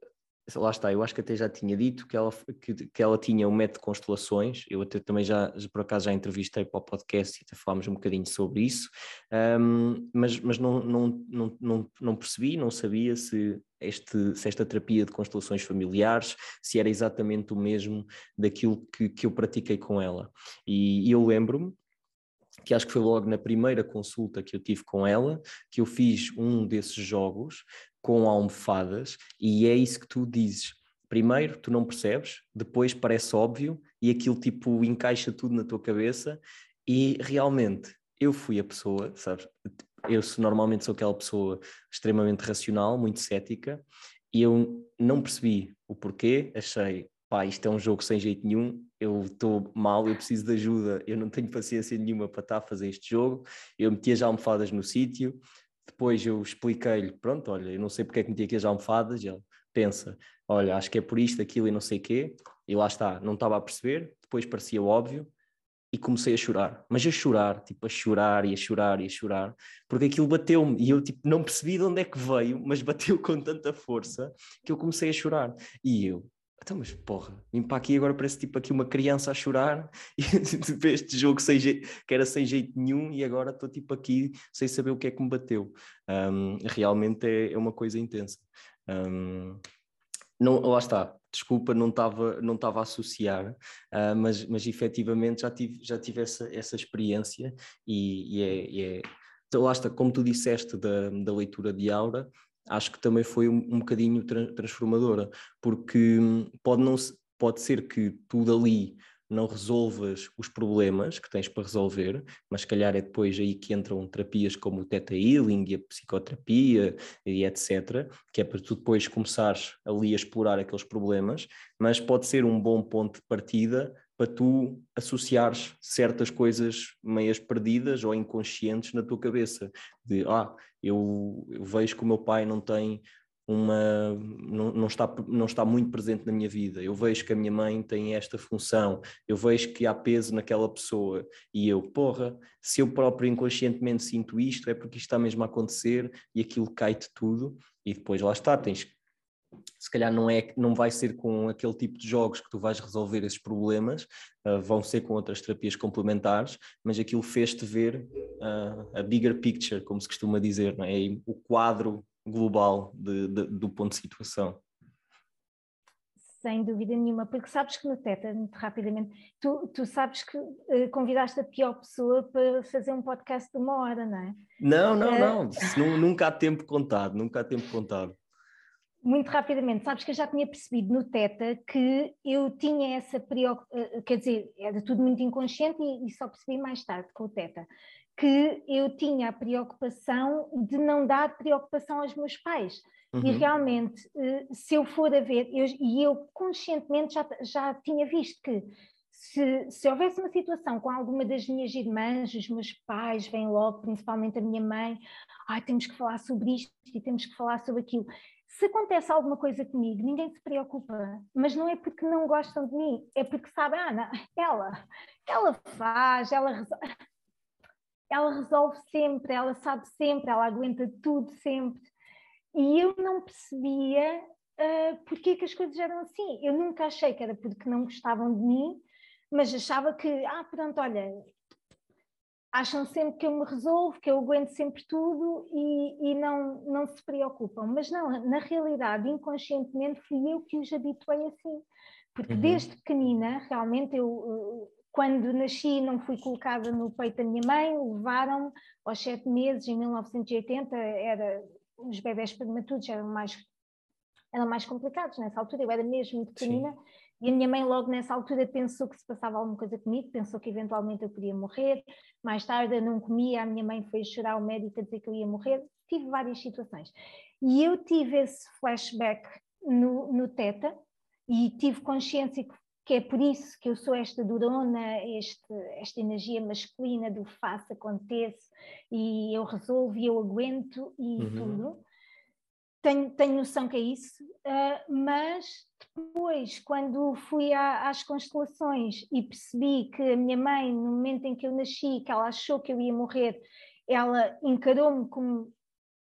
lá está, eu acho que até já tinha dito que ela, que, que ela tinha um método de constelações, eu até também já, por acaso já entrevistei para o podcast e até falámos um bocadinho sobre isso, um, mas, mas não, não, não, não, não percebi, não sabia se, este, se esta terapia de constelações familiares, se era exatamente o mesmo daquilo que, que eu pratiquei com ela. E, e eu lembro-me, que acho que foi logo na primeira consulta que eu tive com ela, que eu fiz um desses jogos com almofadas, e é isso que tu dizes. Primeiro, tu não percebes, depois parece óbvio, e aquilo tipo encaixa tudo na tua cabeça, e realmente eu fui a pessoa, sabes? Eu normalmente sou aquela pessoa extremamente racional, muito cética, e eu não percebi o porquê, achei, pá, isto é um jogo sem jeito nenhum, eu estou mal, eu preciso de ajuda, eu não tenho paciência nenhuma para estar a fazer este jogo, eu meti as almofadas no sítio, depois eu expliquei-lhe, pronto, olha, eu não sei porque é que meti aqui as almofadas, ele pensa, olha, acho que é por isto, aquilo e não sei o quê, e lá está, não estava a perceber, depois parecia óbvio, e comecei a chorar, mas a chorar, tipo a chorar e a chorar e a chorar, porque aquilo bateu-me e eu tipo não percebi de onde é que veio, mas bateu com tanta força que eu comecei a chorar. E eu, então, mas porra, vim para aqui agora parece tipo aqui uma criança a chorar e tipo, este jogo sem jeito, que era sem jeito nenhum e agora estou tipo aqui sem saber o que é que me bateu. Um, realmente é, é, uma coisa intensa. Um, não, lá está, desculpa, não estava não a associar, uh, mas, mas efetivamente já tive, já tive essa, essa experiência e, e é, e é então, lá está, como tu disseste da, da leitura de aura, acho que também foi um, um bocadinho tra transformadora, porque hum, pode, não, pode ser que tudo ali não resolvas os problemas que tens para resolver, mas se calhar é depois aí que entram terapias como o Theta Healing e a psicoterapia e etc., que é para tu depois começares ali a explorar aqueles problemas, mas pode ser um bom ponto de partida para tu associares certas coisas meias perdidas ou inconscientes na tua cabeça, de, ah, eu, eu vejo que o meu pai não tem uma não, não, está, não está muito presente na minha vida. Eu vejo que a minha mãe tem esta função, eu vejo que há peso naquela pessoa. E eu, porra, se eu próprio inconscientemente sinto isto, é porque isto está mesmo a acontecer e aquilo cai-te tudo. E depois lá está, tens se calhar não é não vai ser com aquele tipo de jogos que tu vais resolver esses problemas, uh, vão ser com outras terapias complementares, mas aquilo fez-te ver uh, a bigger picture, como se costuma dizer, não é? o quadro global de, de, do ponto de situação. Sem dúvida nenhuma, porque sabes que no TETA, muito rapidamente, tu, tu sabes que uh, convidaste a pior pessoa para fazer um podcast de uma hora, não é? Não, não, uh... não. Nunca há tempo contado, nunca há tempo contado. Muito rapidamente, sabes que eu já tinha percebido no TETA que eu tinha essa preocupação, eh, quer dizer, era tudo muito inconsciente e, e só percebi mais tarde com o TETA, que eu tinha a preocupação de não dar preocupação aos meus pais. Uhum. E realmente, eh, se eu for a ver, eu, e eu conscientemente já, já tinha visto que se, se houvesse uma situação com alguma das minhas irmãs, os meus pais vêm logo, principalmente a minha mãe, ah, temos que falar sobre isto e temos que falar sobre aquilo. Se acontece alguma coisa comigo, ninguém se preocupa, mas não é porque não gostam de mim, é porque sabem, ah, não, ela, ela faz, ela resolve ela resolve sempre, ela sabe sempre, ela aguenta tudo sempre. E eu não percebia uh, porque que as coisas eram assim. Eu nunca achei que era porque não gostavam de mim, mas achava que, ah, pronto, olha, acham sempre que eu me resolvo, que eu aguento sempre tudo e, e não, não se preocupam. Mas não, na realidade, inconscientemente, fui eu que os habituei assim. Porque uhum. desde pequenina, realmente, eu, quando nasci, não fui colocada no peito da minha mãe, levaram aos sete meses, em 1980, era, os bebés prematuros eram mais, eram mais complicados nessa altura, eu era mesmo pequenina, Sim. E a minha mãe logo nessa altura pensou que se passava alguma coisa comigo, pensou que eventualmente eu podia morrer, mais tarde eu não comia, a minha mãe foi chorar ao médico a dizer que eu ia morrer, tive várias situações. E eu tive esse flashback no, no teta, e tive consciência que que é por isso que eu sou esta durona, este, esta energia masculina do faço, acontece, e eu resolvo, e eu aguento, e uhum. tudo. Tenho, tenho noção que é isso, uh, mas depois, quando fui à, às constelações e percebi que a minha mãe, no momento em que eu nasci, que ela achou que eu ia morrer, ela encarou-me como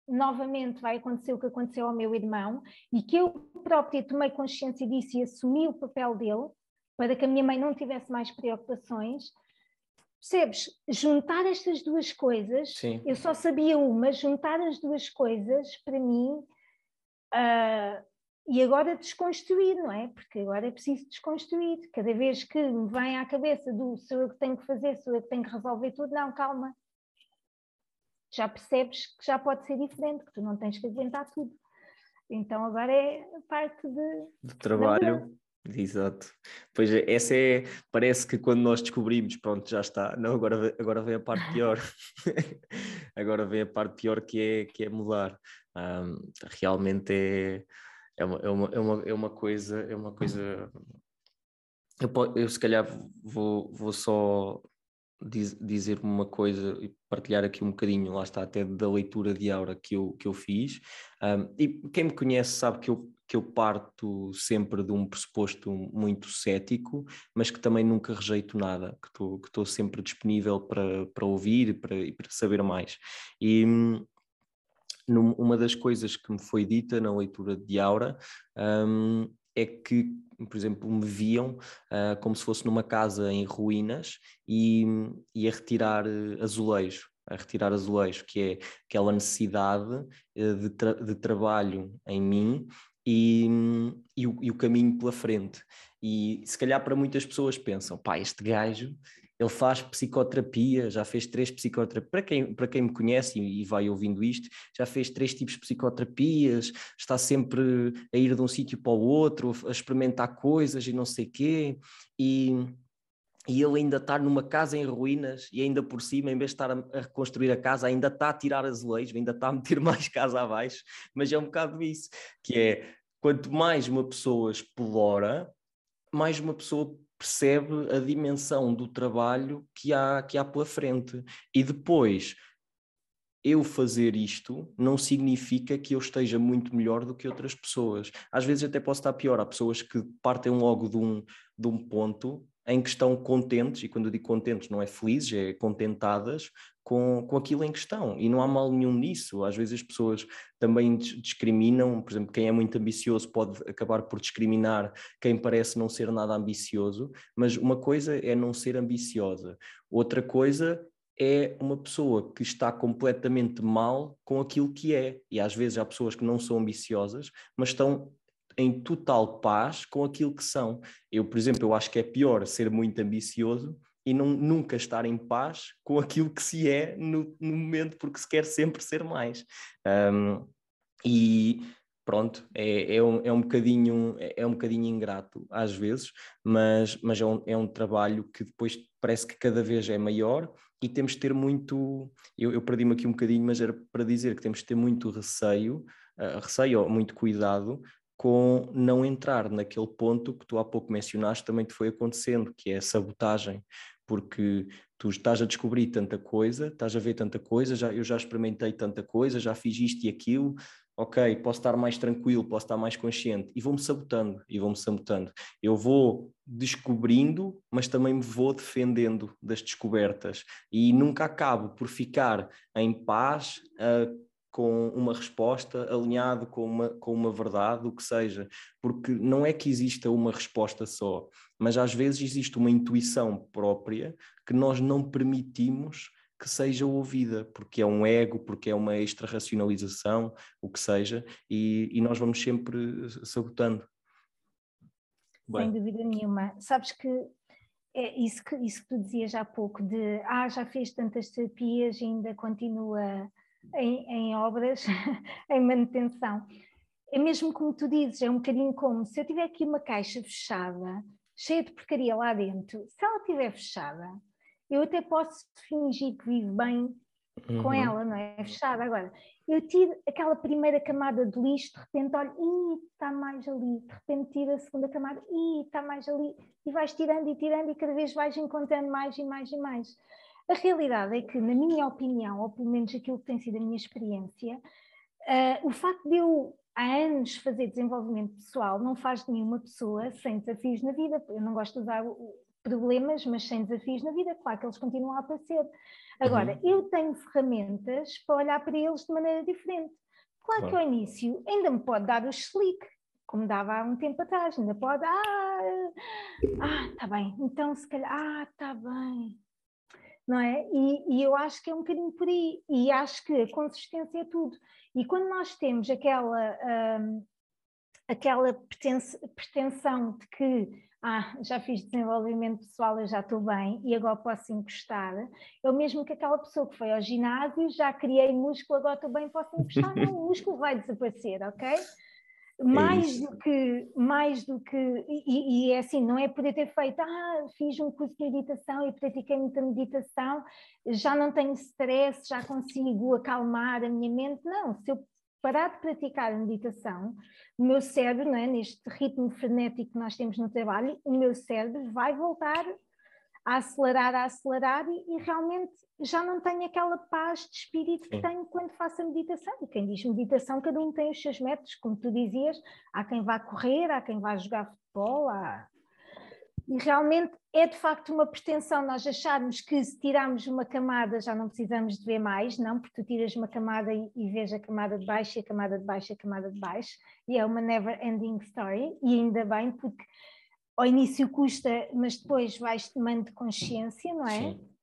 novamente vai acontecer o que aconteceu ao meu irmão e que eu própria tomei consciência disso e assumi o papel dele, para que a minha mãe não tivesse mais preocupações. Percebes? Juntar estas duas coisas, Sim. eu só sabia uma, juntar as duas coisas, para mim, uh, e agora desconstruir, não é? Porque agora é preciso desconstruir. Cada vez que me vem à cabeça do sou eu que tenho que fazer, sou eu que tenho que resolver tudo, não, calma. Já percebes que já pode ser diferente, que tu não tens que aguentar tudo. Então agora é parte de, de trabalho Exato. Pois é, essa é, parece que quando nós descobrimos, pronto, já está. Não, agora, agora vem a parte pior. agora vem a parte pior que é, que é mudar. Um, realmente é, é, uma, é, uma, é, uma, é uma coisa, é uma coisa. Eu, eu se calhar vou, vou só diz, dizer uma coisa e partilhar aqui um bocadinho, lá está, até da leitura de aura que eu, que eu fiz. Um, e quem me conhece sabe que eu que eu parto sempre de um pressuposto muito cético, mas que também nunca rejeito nada, que estou que sempre disponível para, para ouvir e para, para saber mais. E uma das coisas que me foi dita na leitura de Aura um, é que, por exemplo, me viam uh, como se fosse numa casa em ruínas e, e a retirar uh, azulejo a retirar azulejo, que é aquela necessidade uh, de, tra de trabalho em mim e, e, o, e, o, caminho pela frente. E se calhar para muitas pessoas pensam, pá, este gajo ele faz psicoterapia, já fez três psicoterapias. Para quem, para quem me conhece e, vai ouvindo isto, já fez três tipos de psicoterapias, está sempre a ir de um sítio para o outro, a experimentar coisas e não sei quê. E, e ele ainda está numa casa em ruínas e ainda por cima, em vez de estar a, a reconstruir a casa, ainda está a tirar azulejos, ainda está a meter mais casa abaixo, mas é um bocado isso, que é quanto mais uma pessoa explora, mais uma pessoa percebe a dimensão do trabalho que há, que há pela frente. E depois, eu fazer isto não significa que eu esteja muito melhor do que outras pessoas. Às vezes até posso estar pior. Há pessoas que partem logo de um, de um ponto em que estão contentes, e quando eu digo contentes não é felizes, é contentadas com, com aquilo em questão. E não há mal nenhum nisso. Às vezes as pessoas também discriminam, por exemplo, quem é muito ambicioso pode acabar por discriminar quem parece não ser nada ambicioso, mas uma coisa é não ser ambiciosa, outra coisa é uma pessoa que está completamente mal com aquilo que é. E às vezes há pessoas que não são ambiciosas, mas estão em total paz com aquilo que são. Eu, por exemplo, eu acho que é pior ser muito ambicioso e não, nunca estar em paz com aquilo que se é no, no momento, porque se quer sempre ser mais. Um, e pronto, é, é, um, é, um bocadinho, é, um bocadinho ingrato às vezes, mas, mas é, um, é um trabalho que depois parece que cada vez é maior e temos de ter muito, eu, eu perdi-me aqui um bocadinho, mas era para dizer que temos de ter muito receio, uh, receio ou muito cuidado com não entrar naquele ponto que tu há pouco mencionaste também te foi acontecendo, que é a sabotagem, porque tu estás a descobrir tanta coisa, estás a ver tanta coisa, já, eu já experimentei tanta coisa, já fiz isto e aquilo, ok, posso estar mais tranquilo, posso estar mais consciente, e vou-me sabotando, e vou-me sabotando. Eu vou descobrindo, mas também me vou defendendo das descobertas, e nunca acabo por ficar em paz, uh, com uma resposta alinhado com uma, com uma verdade, o que seja, porque não é que exista uma resposta só, mas às vezes existe uma intuição própria que nós não permitimos que seja ouvida, porque é um ego, porque é uma extra-racionalização, o que seja, e, e nós vamos sempre sabotando. Sem dúvida nenhuma. Sabes que é isso que, isso que tu dizias há pouco, de ah, já fez tantas terapias e ainda continua em, em obras, em manutenção. É mesmo como tu dizes, é um bocadinho como se eu tiver aqui uma caixa fechada, cheia de porcaria lá dentro, se ela estiver fechada, eu até posso fingir que vivo bem uhum. com ela, não é? Fechada. Agora, eu tiro aquela primeira camada de lixo, de repente olho, ih, está mais ali, de repente tiro a segunda camada, ih, está mais ali, e vais tirando e tirando e cada vez vais encontrando mais e mais e mais. A realidade é que, na minha opinião, ou pelo menos aquilo que tem sido a minha experiência, uh, o facto de eu há anos fazer desenvolvimento pessoal não faz de nenhuma pessoa sem desafios na vida. Eu não gosto de usar problemas, mas sem desafios na vida, claro que eles continuam a aparecer. Agora, uhum. eu tenho ferramentas para olhar para eles de maneira diferente. Claro, claro. que ao início ainda me pode dar o slick, como dava há um tempo atrás, ainda pode, ah, ah, tá bem, então se calhar, ah, tá bem, não é? E, e, eu acho que é um bocadinho por aí, e acho que a consistência é tudo. E quando nós temos aquela, hum, aquela pretensão de que ah, já fiz desenvolvimento pessoal, eu já estou bem e agora posso encostar, é o mesmo que aquela pessoa que foi ao ginásio, já criei músculo, agora estou bem, posso encostar, não, o músculo vai desaparecer, ok? É mais do que mais do que e, e, é assim não é poder ter feito ah fiz um curso de meditação e pratiquei muita meditação já não tenho stress já consigo acalmar a minha mente. Não se eu parar de praticar a meditação o meu cérebro não é neste ritmo frenético que nós temos no trabalho o meu cérebro vai voltar a acelerar, a acelerar e, e, realmente já não tenho aquela paz de espírito Sim. que tenho quando faço a meditação. E quem diz meditação, cada um tem os seus métodos, como tu dizias, há quem vá correr, há quem vá jogar futebol, há... e realmente é de facto uma pretensão nós acharmos que se tirarmos uma camada já não precisamos de ver mais, não, porque tu tiras uma camada e, e vês a camada de baixo e a camada de baixo e a camada de baixo, e é uma never ending story, e ainda bem, porque ao início custa, mas depois vais tomando consciência, não é? Sim.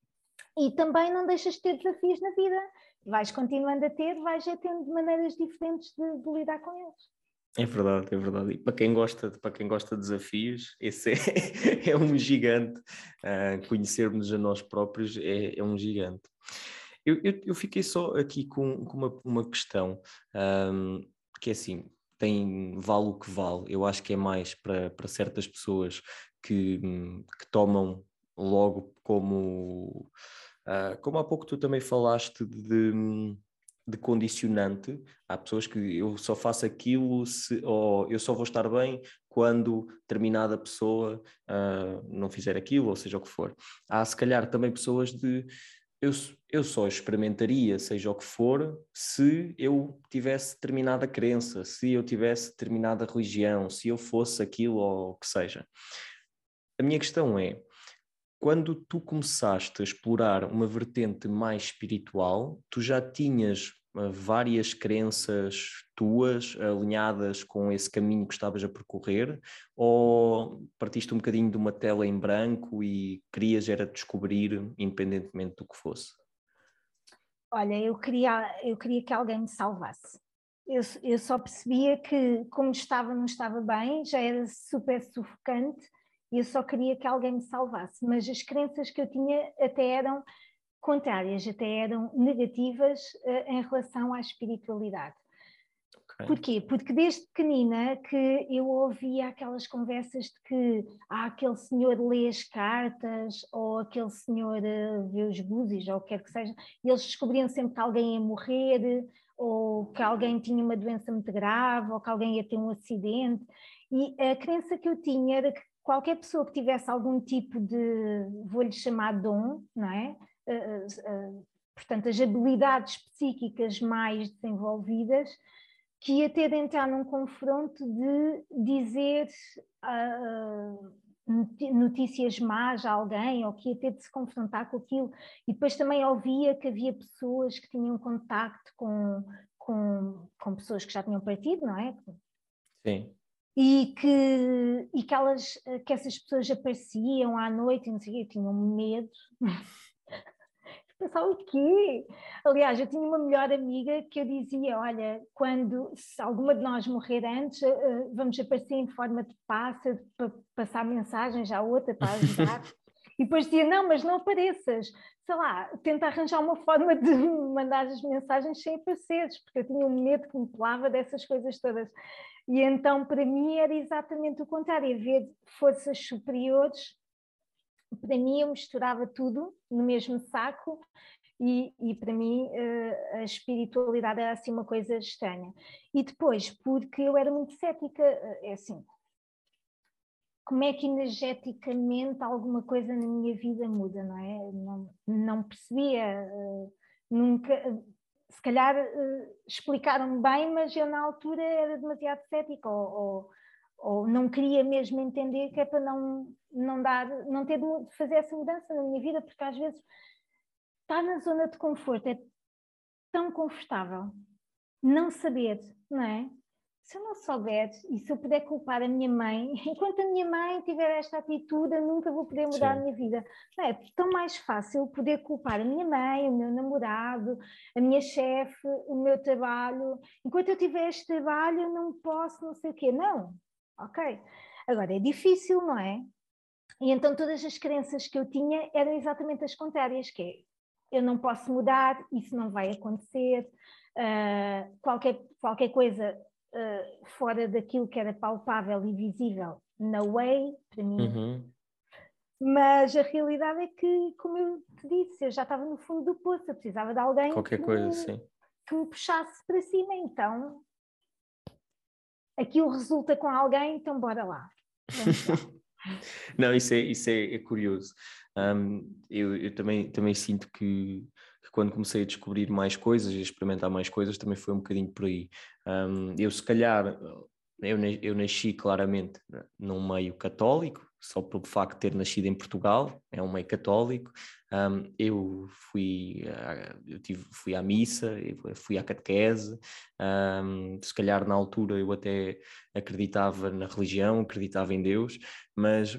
E também não deixas de ter desafios na vida. Vais continuando a ter, vais já tendo maneiras diferentes de, de lidar com eles. É verdade, é verdade. E para quem gosta, para quem gosta de desafios, esse é, é um gigante. Uh, conhecermos a nós próprios é, é um gigante. Eu, eu, eu, fiquei só aqui com, com uma, uma questão, um, que é assim, tem vale o que vale. Eu acho que é mais para, para certas pessoas que, que tomam logo como, uh, como há pouco tu também falaste de de condicionante. Há pessoas que eu só faço aquilo se, ou eu só vou estar bem quando determinada pessoa uh, não fizer aquilo, ou seja o que for. Há se calhar também pessoas de eu, eu só experimentaria, seja o que for, se eu tivesse determinada crença, se eu tivesse determinada religião, se eu fosse aquilo ou o que seja. A minha questão é, quando tu começaste a explorar uma vertente mais espiritual, tu já tinhas uh, várias crenças tuas alinhadas com esse caminho que estavas a percorrer ou partiste um bocadinho de uma tela em branco e querias era descobrir independentemente do que fosse? Olha, eu queria, eu queria que alguém me salvasse. Eu, eu só percebia que como estava não estava bem, já era super sufocante e eu só queria que alguém me salvasse, mas as crenças que eu tinha até eram contrárias, até eram negativas uh, em relação à espiritualidade. Okay. Porquê? Porque desde pequenina que eu ouvia aquelas conversas de que ah, aquele senhor lê as cartas ou aquele senhor uh, vê os búzios ou o que quer que seja, e eles descobriam sempre que alguém ia morrer ou que alguém tinha uma doença muito grave ou que alguém ia ter um acidente. E a crença que eu tinha era que qualquer pessoa que tivesse algum tipo de, vou-lhe chamar dom, não é? Uh, uh, portanto, as habilidades psíquicas mais desenvolvidas, que ia ter de entrar num confronto de dizer uh, notícias más a alguém, ou que ia ter de se confrontar com aquilo. E depois também ouvia que havia pessoas que tinham contacto com, com, com pessoas que já tinham partido, não é? Sim e que, e que, elas, que essas pessoas apareciam à noite e não sei o quê, tinham medo. Pensava o quê? Aliás, eu tinha uma melhor amiga que eu dizia: olha, quando se alguma de nós morrer antes, uh, vamos aparecer em forma de pássaro para passar mensagens à outra para ajudar. e depois dizia: não, mas não apareças. Sei lá, tenta arranjar uma forma de mandar as mensagens sem apareceres, porque eu tinha um medo que me pelava dessas coisas todas. E então, para mim, era exatamente o contrário, haver forças superiores. Para mim, eu misturava tudo no mesmo saco e, e, para mim eh, a espiritualidade era assim uma coisa estranha. E depois, porque eu era muito cética, eh, é assim, como é que energeticamente alguma coisa na minha vida muda, não é? Não, não percebia, eh, nunca, se calhar uh, explicaram bem, mas eu na altura era demasiado cética ou, ou, ou, não queria mesmo entender que é para não, não dar, não ter de fazer essa mudança na minha vida, porque às vezes estar na zona de conforto é tão confortável não saber, não é? Se eu não souber e se eu puder culpar a minha mãe, enquanto a minha mãe tiver esta atitude, eu nunca vou poder mudar Sim. a minha vida. Não é tão mais fácil poder culpar a minha mãe, o meu namorado, a minha chefe, o meu trabalho. Enquanto eu tiver este trabalho, eu não posso, não sei o quê. Não, ok. Agora é difícil, não é? E então todas as crenças que eu tinha eram exatamente as contrárias, que é eu não posso mudar, isso não vai acontecer, uh, qualquer, qualquer coisa uh, fora daquilo que era palpável e visível na way, para mim. Uhum. Mas a realidade é que, como eu te disse, eu já estava no fundo do poço, eu precisava de alguém Qualquer que, coisa, me, sim. que me puxasse para cima. Então, aquilo resulta com alguém, então bora lá. Não, isso é, isso é, é curioso. Um, eu, eu também, também sinto que que quando comecei a descobrir mais coisas e experimentar mais coisas também foi um bocadinho por aí. Um, eu se calhar, eu, eu nasci claramente num meio católico, só pelo facto de ter nascido em Portugal, é um meio católico. Um, eu fui, eu tive, fui à missa, fui à catequese. Um, se calhar na altura eu até acreditava na religião, acreditava em Deus, mas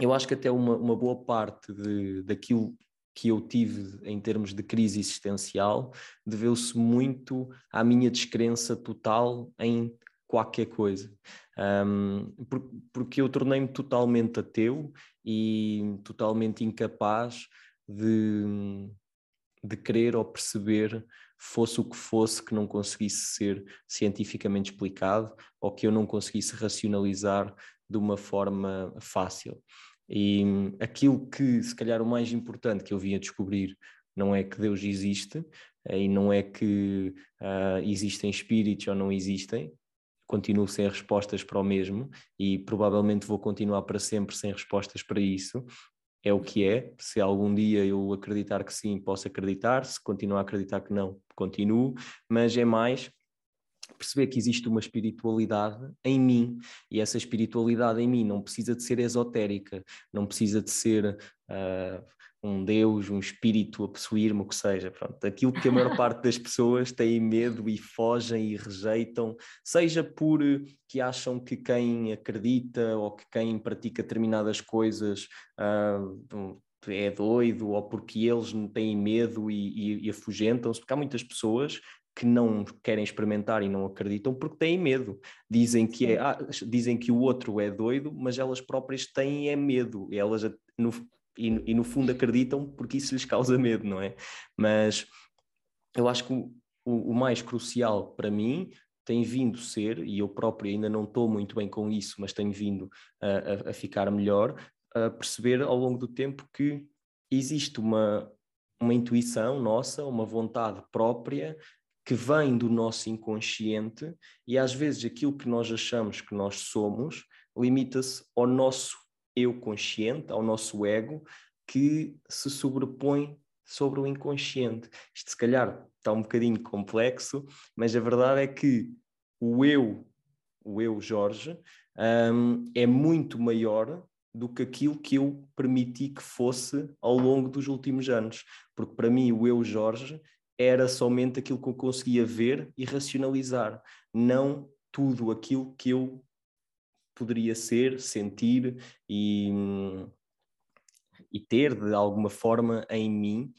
eu acho que até uma, uma boa parte de, daquilo que eu tive em termos de crise existencial deveu-se muito à minha descrença total em qualquer coisa. Um, porque eu tornei-me totalmente ateu e totalmente incapaz de, de querer ou perceber fosse o que fosse que não conseguisse ser cientificamente explicado ou que eu não conseguisse racionalizar de uma forma fácil. E aquilo que, se calhar, o mais importante que eu vim a descobrir não é que Deus existe eh, e não é que uh, existem espíritos ou não existem, continuo sem respostas para o mesmo e provavelmente vou continuar para sempre sem respostas para isso. É o que é. Se algum dia eu acreditar que sim, posso acreditar. Se continuar a acreditar que não, continuo. Mas é mais perceber que existe uma espiritualidade em mim e essa espiritualidade em mim não precisa de ser esotérica, não precisa de ser uh, um Deus, um espírito a possuir-me, o que seja. Pronto, aquilo que a maior parte das pessoas têm medo e fogem e rejeitam, seja por que acham que quem acredita ou que quem pratica determinadas coisas uh, é doido ou porque eles têm medo e, e, e afugentam-se, porque há muitas pessoas que não querem experimentar e não acreditam porque têm medo. Dizem que, é, ah, dizem que o outro é doido, mas elas próprias têm é medo. E elas, no, e, e, no fundo, acreditam porque isso lhes causa medo, não é? Mas eu acho que o, o, o mais crucial para mim tem vindo ser, e eu próprio ainda não estou muito bem com isso, mas tenho vindo a, a, a ficar melhor, a perceber ao longo do tempo que existe uma, uma intuição nossa, uma vontade própria que vem do nosso inconsciente e às vezes aquilo que nós achamos que nós somos limita-se ao nosso eu consciente, ao nosso ego, que se sobrepõe sobre o inconsciente. Isto se calhar está um bocadinho complexo, mas a verdade é que o eu, o eu Jorge, um, é muito maior do que aquilo que eu permiti que fosse ao longo dos últimos anos. Porque para mim o eu Jorge era somente aquilo que eu conseguia ver e racionalizar, não tudo aquilo que eu poderia ser, sentir e, e ter de alguma forma em mim,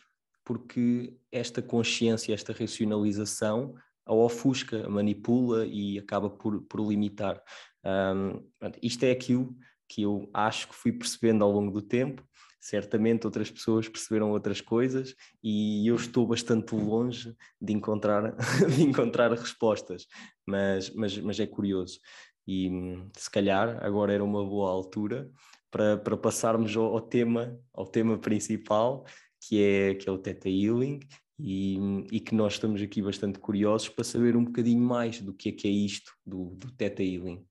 porque esta consciência, esta racionalização a ofusca, a manipula e acaba por, por limitar. Um, isto é aquilo que eu acho que fui percebendo ao longo do tempo certamente outras pessoas perceberam outras coisas e eu estou bastante longe de encontrar, de encontrar respostas, mas, mas, mas é curioso. E se calhar agora era uma boa altura para, para passarmos ao, ao tema, ao tema principal, que é, que é o Theta Healing, e, e, que nós estamos aqui bastante curiosos para saber um bocadinho mais do que é que é isto do, do Theta Healing.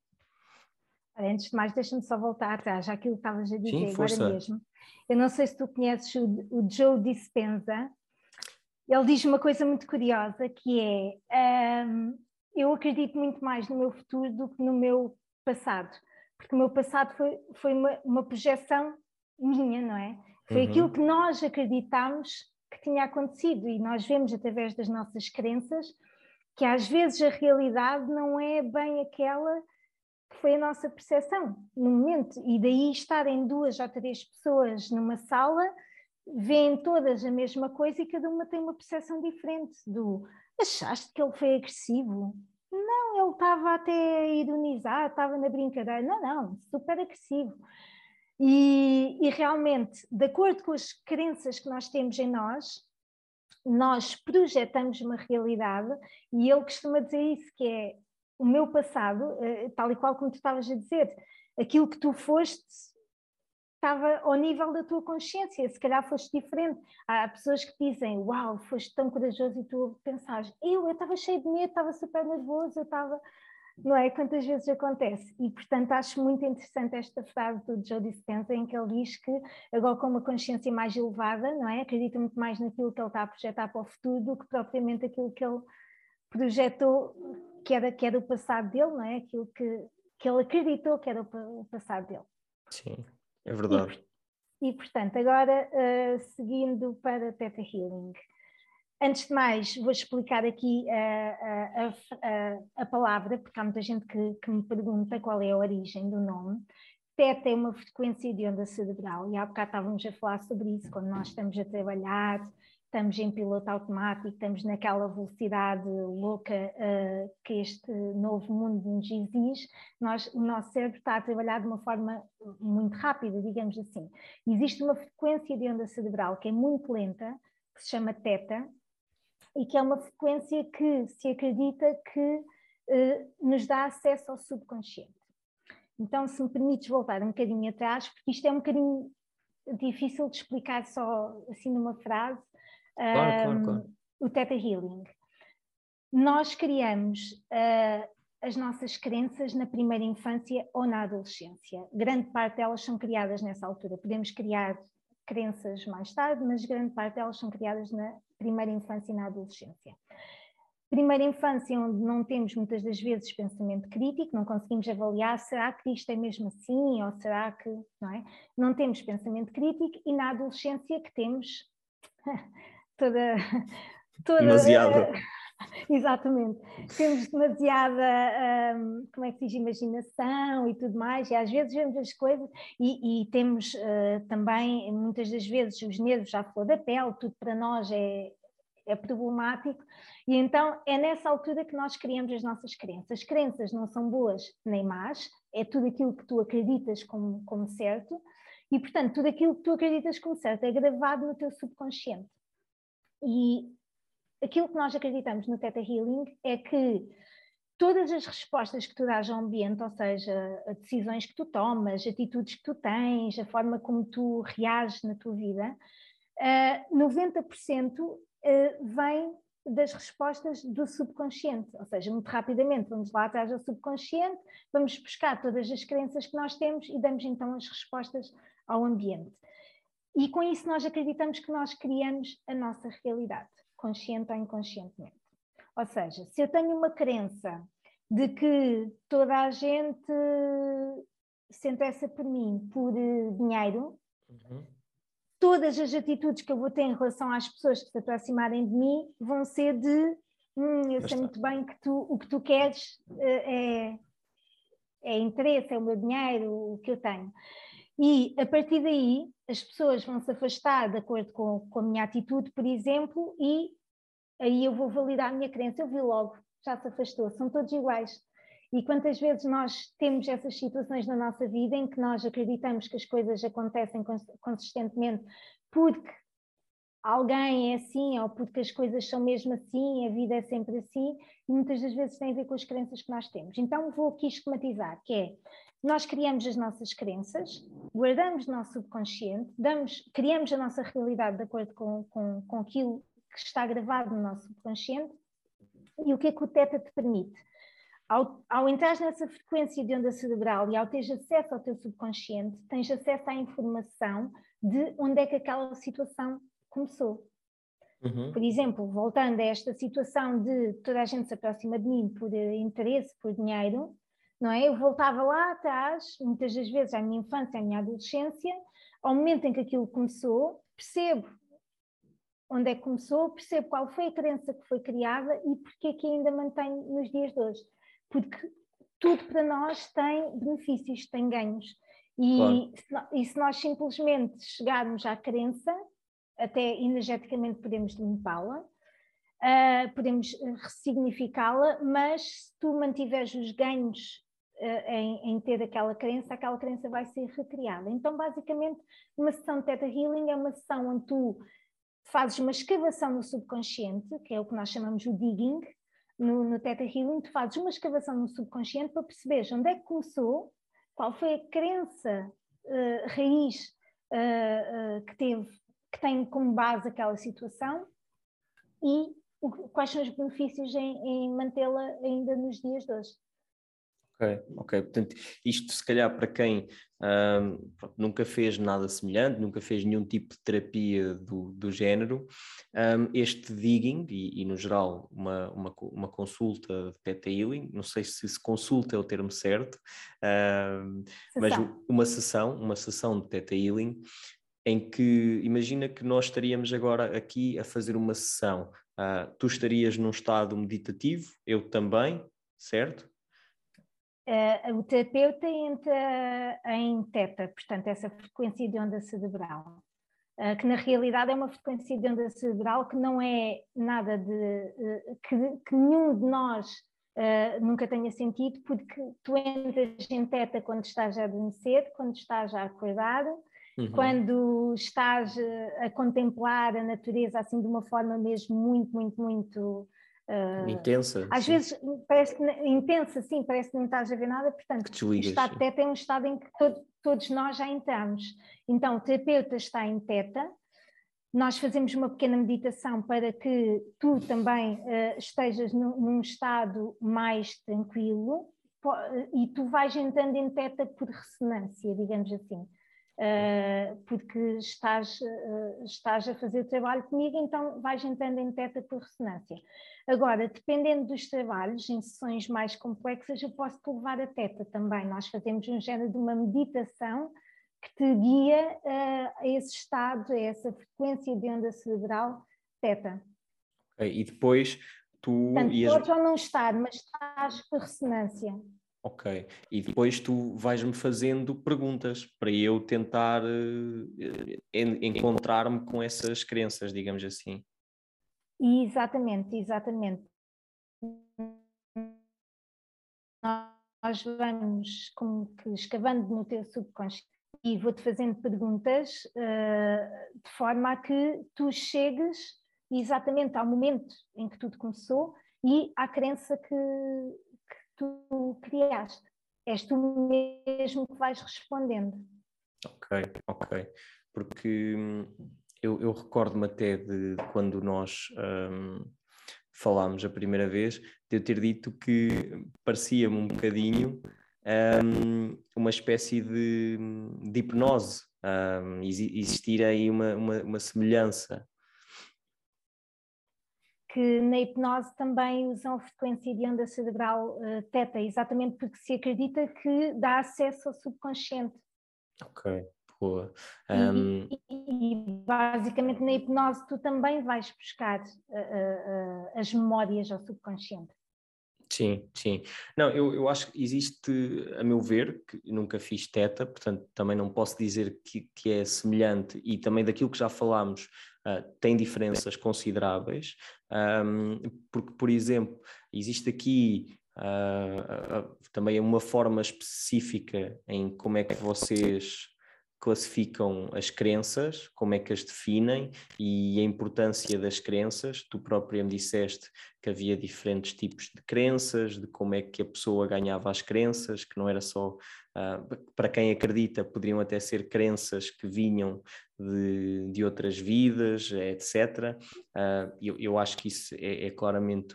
Antes de mais, deixa-me só voltar atrás, já aquilo que estavas a dizer Sim, agora mesmo. Eu não sei se tu conheces o, o Joe Dispenza. Ele diz uma coisa muito curiosa que é um, eu acredito muito mais no meu futuro do que no meu passado, porque o meu passado foi, foi uma, uma projeção minha, não é? Foi uhum. aquilo que nós acreditamos que tinha acontecido e nós vemos através das nossas crenças que às vezes a realidade não é bem aquela foi a nossa percepção no momento. E daí estarem duas ou três pessoas numa sala, veem todas a mesma coisa e cada uma tem uma percepção diferente do achaste que ele foi agressivo? Não, ele estava até a ironizar, estava na brincadeira. Não, não, super agressivo. E, e realmente, de acordo com as crenças que nós temos em nós, nós projetamos uma realidade e ele costuma dizer isso, que é o meu passado, eh, tal e qual como tu estavas a dizer, aquilo que tu foste estava ao nível da tua consciência, se calhar foste diferente. Há pessoas que dizem, uau, foste tão corajoso e tu pensares, eu, eu estava cheio de medo, estava super nervoso, eu estava, não é? Quantas vezes acontece? E portanto acho muito interessante esta frase do Joe Dispenza em que ele diz que agora com uma consciência mais elevada, não é? Acredita muito mais naquilo que ele está a projetar para o futuro do que propriamente aquilo que ele projetou que era, que era o passado dele, não é? Aquilo que, que ele acreditou que era o, o passado dele. Sim, é verdade. E, e portanto, agora uh, seguindo para Theta Healing. Antes de mais, vou explicar aqui a, a, a, a palavra, porque há muita gente que, que, me pergunta qual é a origem do nome. Teta é uma frequência de onda cerebral, e há bocado estávamos a falar sobre isso, quando nós estamos a trabalhar estamos em piloto automático, estamos naquela velocidade louca uh, que este novo mundo nos exige, nós, o nosso cérebro está a trabalhar de uma forma muito rápida, digamos assim. Existe uma frequência de onda cerebral que é muito lenta, que se chama teta, e que é uma frequência que se acredita que uh, nos dá acesso ao subconsciente. Então, se me permites voltar um bocadinho atrás, porque isto é um bocadinho difícil de explicar só assim numa frase, Claro, claro, claro. o Theta Healing. Nós criamos uh, as nossas crenças na primeira infância ou na adolescência. Grande parte delas são criadas nessa altura. Podemos criar crenças mais tarde, mas grande parte delas são criadas na primeira infância e na adolescência. Primeira infância, onde não temos muitas das vezes pensamento crítico, não conseguimos avaliar será que isto é mesmo assim ou será que. Não, é? não temos pensamento crítico, e na adolescência que temos toda. toda Demasiado. Exatamente. Temos demasiada, um, como é que se diz, imaginação e tudo mais, e às vezes vemos as coisas e, e temos uh, também, muitas das vezes, os nervos já flor da pele, tudo para nós é, é problemático, e então é nessa altura que nós criamos as nossas crenças. As crenças não são boas nem más, é tudo aquilo que tu acreditas como, como certo, e portanto, tudo aquilo que tu acreditas como certo é gravado no teu subconsciente. E aquilo que nós acreditamos no Theta Healing é que todas as respostas que tu dás ao ambiente, ou seja, decisões que tu tomas, atitudes que tu tens, a forma como tu reages na tua vida, 90% uh, uh, vem das respostas do subconsciente, ou seja, muito rapidamente vamos lá atrás do subconsciente, vamos buscar todas as crenças que nós temos e damos então as respostas ao ambiente. E com isso nós acreditamos que nós criamos a nossa realidade, consciente ou inconscientemente. Ou seja, se eu tenho uma crença de que toda a gente se interessa por mim por eh, dinheiro, uhum. todas as atitudes que eu vou ter em relação às pessoas que se aproximarem de mim vão ser de hum, eu sei muito bem que tu, o que tu queres eh, é, é interesse, é o meu dinheiro, o que eu tenho. E a partir daí as pessoas vão se afastar de acordo com, com a minha atitude, por exemplo, e aí eu vou validar a minha crença. Eu vi logo, já se afastou, são todos iguais. E quantas vezes nós temos essas situações na nossa vida em que nós acreditamos que as coisas acontecem consistentemente porque alguém é assim ou porque as coisas são mesmo assim, a vida é sempre assim, e muitas das vezes tem a ver com as crenças que nós temos. Então vou aqui esquematizar, que é nós criamos as nossas crenças, guardamos o nosso subconsciente, damos, criamos a nossa realidade de acordo com, com, com aquilo que está gravado no nosso subconsciente. E o que é que o Teta te permite? Ao, ao entrar nessa frequência de onda cerebral e ao teres acesso ao teu subconsciente, tens acesso à informação de onde é que aquela situação começou. Uhum. Por exemplo, voltando a esta situação de toda a gente se aproxima de mim por interesse, por dinheiro, não é? Eu voltava lá atrás, muitas das vezes à minha infância, à minha adolescência, ao momento em que aquilo começou, percebo onde é que começou, percebo qual foi a crença que foi criada e porque é que ainda mantenho nos dias de hoje. Porque tudo para nós tem benefícios, tem ganhos. E, claro. se, e se nós simplesmente chegarmos à crença, até energeticamente podemos limpá-la, uh, podemos ressignificá-la, mas se tu mantiveres os ganhos uh, em, em, ter aquela crença, aquela crença vai ser recriada. Então, basicamente, uma sessão de Theta Healing é uma sessão onde tu fazes uma escavação no subconsciente, que é o que nós chamamos de digging, no, no Theta Healing, tu fazes uma escavação no subconsciente para perceberes onde é que começou, qual foi a crença uh, raiz que teve que tem como base aquela situação e o, quais são os benefícios em, em mantê-la ainda nos dias de hoje. Ok, ok. Portanto, isto se calhar para quem um, nunca fez nada semelhante, nunca fez nenhum tipo de terapia do, do género, um, este digging, e, e, no geral uma, uma, uma consulta de Theta Healing, não sei se, se consulta é o termo certo, um, mas uma sessão, uma sessão de Theta Healing em que imagina que nós estaríamos agora aqui a fazer uma sessão. Uh, tu estarias num estado meditativo, eu também, certo? Uh, o terapeuta entra em teta, portanto, essa frequência de onda cerebral. uh, que na realidade é uma frequência de onda cerebral que não é nada de. Uh, que, que, nenhum de nós uh, nunca tenha sentido, porque tu entras em teta quando estás a adormecer, quando estás a acordar. Uhum. Quando estás a contemplar a natureza assim de uma forma mesmo muito, muito, muito Uh, intensa. Às sim. vezes parece que, intensa, sim, parece que não estás a ver nada, portanto, o estado de teta é um estado em que todo, todos nós já entramos. Então, o terapeuta está em teta, nós fazemos uma pequena meditação para que tu também uh, estejas num, num, estado mais tranquilo e tu vais entrando em teta por ressonância, digamos assim. Uh, porque estás, uh, estás a fazer o trabalho comigo, então vais entrando em teta por ressonância. Agora, dependendo dos trabalhos, em sessões mais complexas, eu posso te levar a teta também. Nós fazemos um género de uma meditação que te guia uh, a esse estado, a essa frequência de onda cerebral teta. E depois tu Portanto, ias... podes ou não estar, mas estás por ressonância. Ok. E depois tu vais-me fazendo perguntas para eu tentar uh, encontrar-me com essas crenças, digamos assim. Exatamente, exatamente. Nós vamos como que escavando no teu subconsciente e vou-te fazendo perguntas uh, de forma a que tu chegues exatamente ao momento em que tudo começou e à crença que tu criaste. És tu mesmo que vais respondendo. Ok, ok. Porque hum, eu, eu recordo-me até de quando nós um, falámos a primeira vez, de eu ter dito que parecia-me um bocadinho um, uma espécie de, de hipnose, um, existir aí uma, uma, uma semelhança que na hipnose também usam a frequência de onda cerebral uh, teta, exatamente porque se acredita que dá acesso ao subconsciente. Ok, boa. Um... E, e, basicamente na hipnose tu também vais buscar uh, uh, as memórias ao subconsciente. Sim, sim. Não, eu, eu acho que existe, a meu ver, que nunca fiz teta, portanto também não posso dizer que, que é semelhante e também daquilo que já falámos, uh, tem diferenças consideráveis, um, porque, por exemplo, existe aqui uh, uh, também uma forma específica em como é que vocês classificam as crenças, como é que as definem e a importância das crenças. Tu própria me disseste que havia diferentes tipos de crenças, de como é que a pessoa ganhava as crenças, que não era só uh, para quem acredita, poderiam até ser crenças que vinham de, de outras vidas, etc. Uh, eu, eu, acho que isso é, é claramente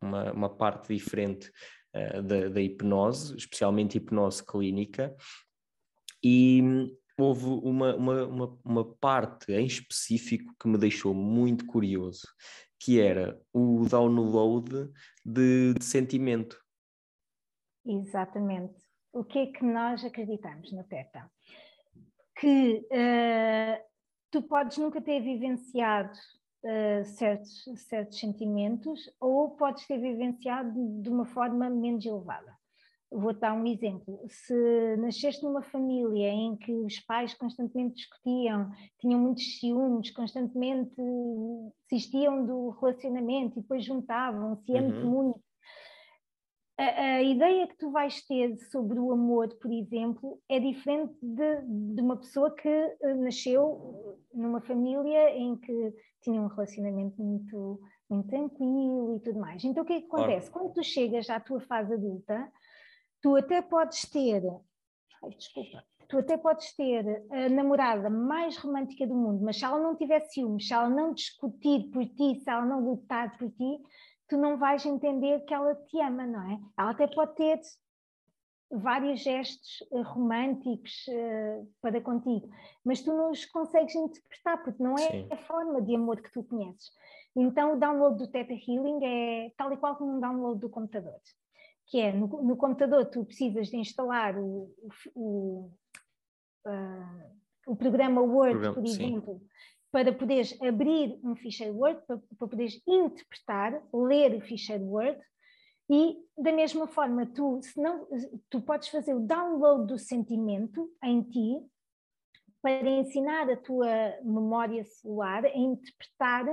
uma, uma, parte diferente uh, da, da hipnose, especialmente hipnose clínica. E, houve uma, uma, uma, uma, parte em específico que me deixou muito curioso, que era o download de, de sentimento. Exatamente. O que é que nós acreditamos no TETA? Que uh, tu podes nunca ter vivenciado uh, certos, certos sentimentos ou podes ter vivenciado de uma forma menos elevada. Vou dar um exemplo. Se nasceste numa família em que os pais constantemente discutiam, tinham muitos ciúmes, constantemente desistiam do relacionamento e depois juntavam-se, uhum. muito, muito. A, a, ideia que tu vais ter sobre o amor, por exemplo, é diferente de, de uma pessoa que eh, nasceu numa família em que tinha um relacionamento muito, muito tranquilo e tudo mais. Então o que é que acontece? Claro. Quando tu chegas à tua fase adulta, tu até podes ter, ai, desculpa, tu até podes ter a namorada mais romântica do mundo, mas se ela não tiver ciúmes, se ela não discutir por ti, se ela não lutar por ti, tu não vais entender que ela te ama, não é? Ela até pode ter vários gestos eh, românticos uh, para contigo, mas tu não os consegues interpretar porque não é Sim. a forma de amor que tu conheces. Então o download do Theta Healing é tal e qual como um download do computador que é no, no computador tu precisas de instalar o, o, uh, o programa Word, programa, por exemplo, sim. para poderes abrir um ficheiro Word, para, para poderes interpretar, ler o ficheiro Word, e da mesma forma, tu, se não, tu podes fazer o download do sentimento em ti, para ensinar a tua memória celular a interpretar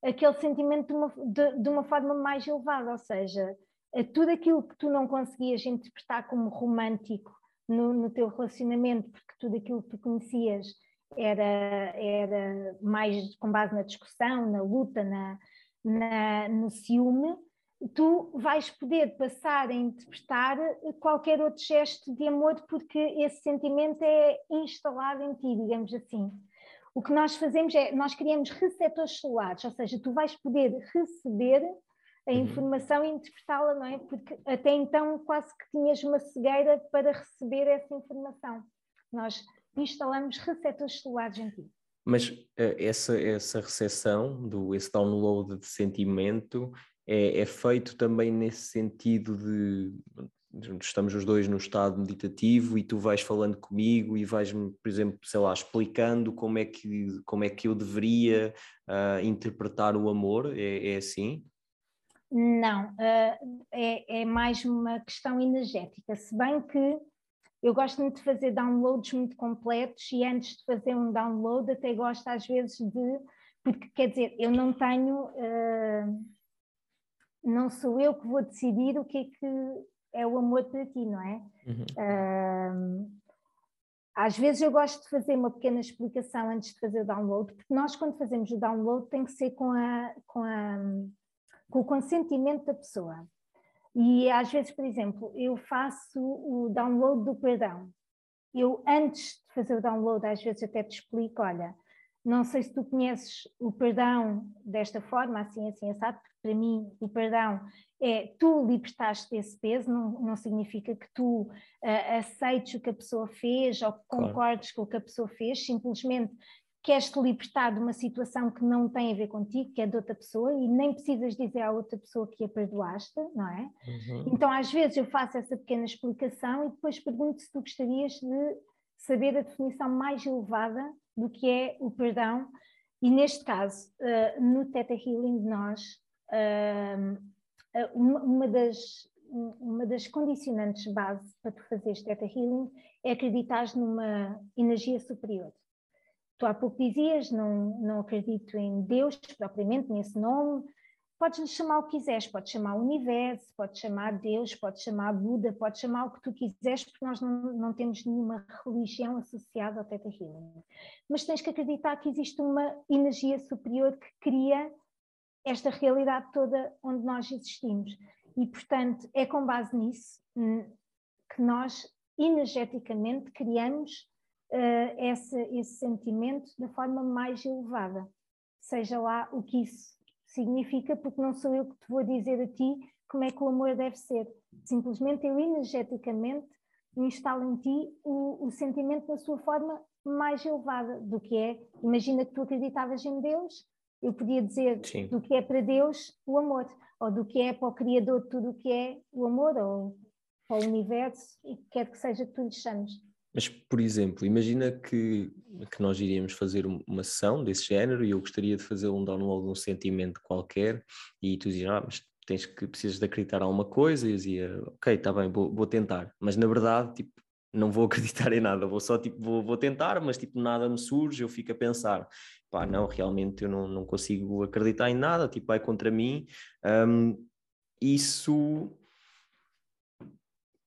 aquele sentimento de uma, de, de uma forma mais elevada, ou seja, tudo aquilo que tu não conseguias interpretar como romântico no, no teu relacionamento, porque tudo aquilo que tu conhecias era, era mais com base na discussão, na luta, na, na, no ciúme, tu vais poder passar a interpretar qualquer outro gesto de amor, porque esse sentimento é instalado em ti, digamos assim. O que nós fazemos é, nós criamos receptores solares, ou seja, tu vais poder receber a uhum. informação e interpretá-la, não é? Porque até então quase que tinhas uma cegueira para receber essa informação. Nós instalamos receptores solares em ti. Mas uh, essa, essa recepção, do, esse download de sentimento, é, é feito também nesse sentido de estamos os dois no estado meditativo e tu vais falando comigo e vais-me, por exemplo, sei lá, explicando como é que, como é que eu deveria uh, interpretar o amor, é, é assim? Não, uh, é, é mais uma questão energética, se bem que eu gosto muito de fazer downloads muito completos e antes de fazer um download até gosto às vezes de, porque quer dizer, eu não tenho, uh, não sou eu que vou decidir o que é que é o amor para ti, não é? Uhum. Uh, às vezes eu gosto de fazer uma pequena explicação antes de fazer o download, porque nós quando fazemos o download tem que ser com, a, com, a, com o consentimento da pessoa. E às vezes, por exemplo, eu faço o download do perdão. Eu, antes de fazer o download, às vezes até te explico: olha, não sei se tu conheces o perdão desta forma, assim, assim, assado, porque para mim o perdão é tu libertaste desse peso, não, não significa que tu uh, aceites o que a pessoa fez ou que concordes claro. com o que a pessoa fez, simplesmente queres te libertar de uma situação que não tem a ver contigo, que é de outra pessoa, e nem precisas dizer à outra pessoa que a perdoaste, não é? Uhum. Então, às vezes, eu faço essa pequena explicação e depois pergunto se tu gostarias de saber a definição mais elevada do que é o perdão. E neste caso, uh, no Theta Healing, nós, uh, uma, uma, das, uma das condicionantes base para tu fazeres Theta Healing é acreditar numa energia superior. Tu há pouco dizias, não, não acredito em Deus propriamente, nesse nome. Podes chamar o que quiseres, podes chamar o universo, podes chamar Deus, podes chamar Buda, podes chamar o que tu quiseres, porque nós não, não temos nenhuma religião associada ao Theta Healing. Mas tens que acreditar que existe uma energia superior que cria esta realidade toda onde nós existimos. E, portanto, é com base nisso hum, que nós energeticamente criamos uh, esse, esse sentimento da forma mais elevada, seja lá o que isso significa, porque não sou eu que te vou dizer a ti como é que o amor deve ser. Simplesmente eu energeticamente instalo em ti o, o sentimento na sua forma mais elevada do que é. Imagina que tu acreditavas em Deus, eu podia dizer Sim. do que é para Deus o amor, ou do que é para o Criador tudo o que é o amor, ou para o universo, e quer que seja que tu lhe chames. Mas, por exemplo, imagina que, que nós iríamos fazer uma sessão desse género e eu gostaria de fazer um download de um sentimento qualquer e tu dizias, ah, mas tens que, precisas de acreditar em alguma coisa e eu dizia, ok, está bem, vou, vou tentar. Mas na verdade, tipo, não vou acreditar em nada, vou só, tipo, vou, vou tentar, mas tipo, nada me surge, eu fico a pensar, pá, não, realmente eu não, não consigo acreditar em nada, tipo, vai contra mim. Um, isso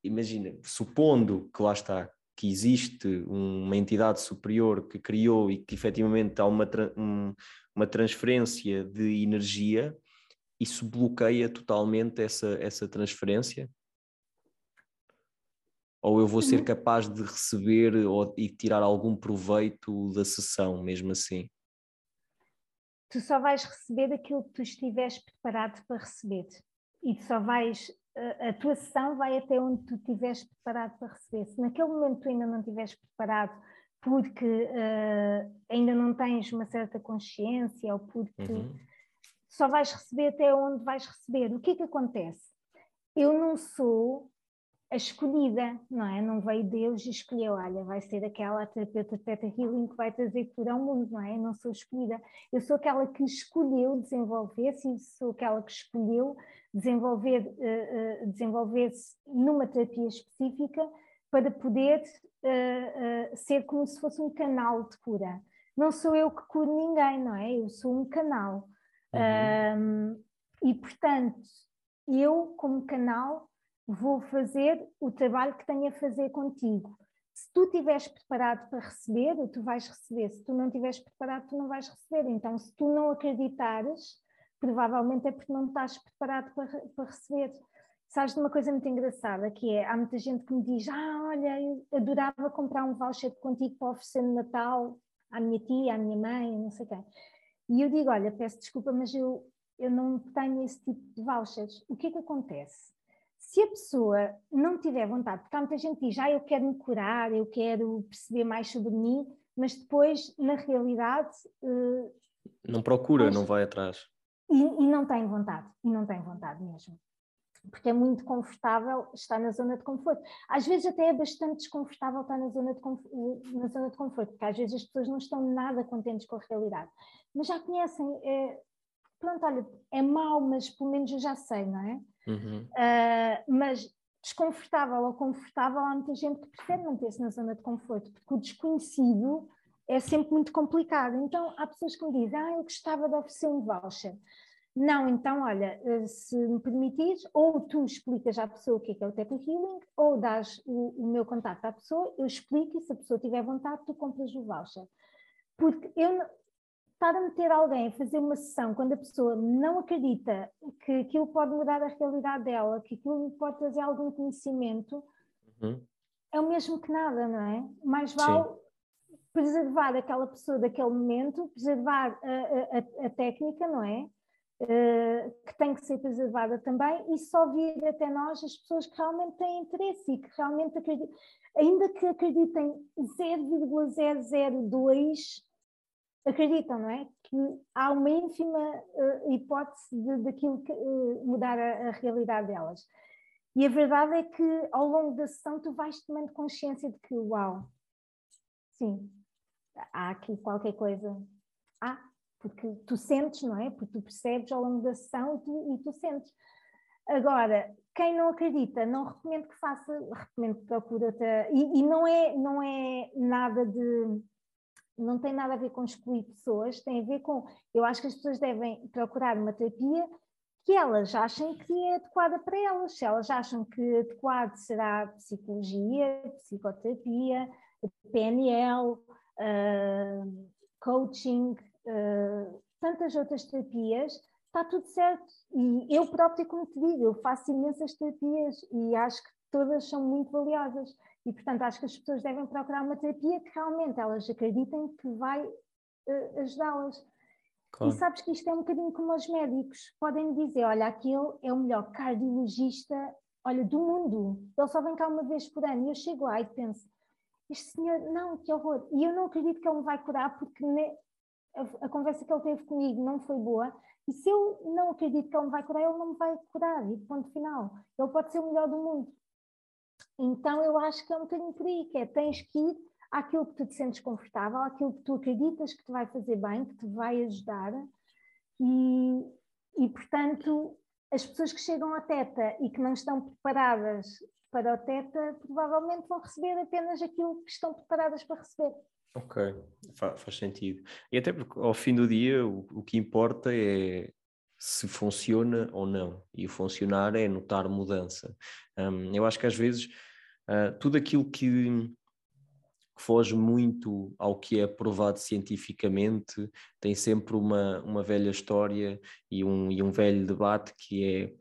imagina, supondo que lá está, que existe uma entidade superior que criou e que efetivamente há uma, um, uma transferência de energia, isso bloqueia totalmente essa, essa transferência? Ou eu vou ser uhum. capaz de receber ou, e tirar algum proveito da sessão, mesmo assim? Tu só vais receber aquilo que tu estiveres preparado para receber. E tu só vais a tua sessão vai até onde tu estiveres preparado para receber. Se naquele momento tu ainda não estiveres preparado porque uh, ainda não tens uma certa consciência ou porque uhum. só vais receber até onde vais receber. O que é que acontece? Eu não sou a escolhida, não é? Não veio Deus e escolheu, olha, vai ser aquela terapeuta Teta Healing que vai trazer cura ao mundo, não é? Eu não sou escolhida. Eu sou aquela que escolheu desenvolver-se e sou aquela que escolheu desenvolver, uh, uh, desenvolver-se numa terapia específica para poder uh, uh, ser como se fosse um canal de cura. Não sou eu que curo ninguém, não é? Eu sou um canal. Uhum. Um, e, portanto, eu, como canal, vou fazer o trabalho que tenho a fazer contigo. Se tu estiveres preparado para receber, tu vais receber. Se tu não estiveres preparado, tu não vais receber. Então, se tu não acreditares, provavelmente é porque não estás preparado para, para receber. Sabes de uma coisa muito engraçada, que é, há muita gente que me diz, ah, olha, eu adorava comprar um voucher contigo para oferecer no Natal à minha tia, à minha mãe, não sei quem. E eu digo, olha, peço desculpa, mas eu, eu não tenho esse tipo de vouchers. O que é que acontece? Se a pessoa não tiver vontade, porque há muita gente que diz, ah, eu quero me curar, eu quero perceber mais sobre mim, mas depois, na realidade... Uh, não procura, mas... não vai atrás. E, e não tem vontade, e não tem vontade mesmo porque é muito confortável estar na zona de conforto. Às vezes até é bastante desconfortável estar na zona de, na zona de conforto, porque às vezes as pessoas não estão nada contentes com a realidade. Mas já conhecem, é, pronto, olha, é mau, mas pelo menos eu já sei, não é? Uhum. Uh, mas desconfortável ou confortável, há muita gente que prefere manter-se na zona de conforto, porque o desconhecido é sempre muito complicado. Então há pessoas que me dizem, ah, eu gostava de oferecer um voucher. Não, então, olha, eh, se me permitires, ou tu explicas à pessoa o que é, que é o Tap Healing, ou dás o, o, meu contato à pessoa, eu explico e se a pessoa tiver vontade, tu compras o voucher. Porque eu estar a meter alguém a fazer uma sessão quando a pessoa não acredita que aquilo pode mudar a realidade dela, que aquilo pode trazer algum conhecimento, uhum. é o mesmo que nada, não é? Mais vale Sim. preservar aquela pessoa daquele momento, preservar a, a, a técnica, não é? Eh, que tem que ser preservada também e só vir até nós as pessoas que realmente têm interesse e que realmente acreditam, ainda que acreditem 0,002, acreditam, não é? Que há uma ínfima uh, hipótese daquilo que uh, mudar a, a, realidade delas. E a verdade é que ao longo da sessão tu vais tomando consciência de que, uau, sim, há aqui qualquer coisa. Ah, porque tu sentes, não é? Porque tu percebes ao longo da sessão e tu, e tu sentes. Agora, quem não acredita, não recomendo que faça, recomendo que procure outra. E, e, não, é, não é nada de. Não tem nada a ver com excluir pessoas, tem a ver com. Eu acho que as pessoas devem procurar uma terapia que elas achem que é adequada para elas. Se elas acham que adequado será psicologia, psicoterapia, PNL, uh, coaching, uh, tantas outras terapias, está tudo certo. E eu própria, como te digo, eu faço imensas terapias e acho que todas são muito valiosas. E, portanto, acho que as pessoas devem procurar uma terapia que realmente elas acreditem que vai uh, ajudá-las. Claro. E sabes que isto é um bocadinho como os médicos. Podem dizer, olha, aquele é o melhor cardiologista, olha, do mundo. Ele só vem cá uma vez por ano. E eu chego lá e penso, este senhor, não, que horror. E eu não acredito que ele me vai curar porque a, a, conversa que ele teve comigo não foi boa, e se eu não acredito que ele me vai curar, ele não me vai curar, e ponto final. Ele pode ser o melhor do mundo. Então eu acho que é um bocadinho por aí, que é, tens que ir àquilo que tu te sentes confortável, àquilo que tu acreditas que te vai fazer bem, que te vai ajudar, e, e portanto as pessoas que chegam à teta e que não estão preparadas para o teta provavelmente vão receber apenas aquilo que estão preparadas para receber. Ok, Fa faz sentido. E até porque ao fim do dia o, o que importa é se funciona ou não. E o funcionar é notar mudança. Um, eu acho que às vezes uh, tudo aquilo que foge muito ao que é provado cientificamente tem sempre uma, uma velha história e um, e um velho debate que é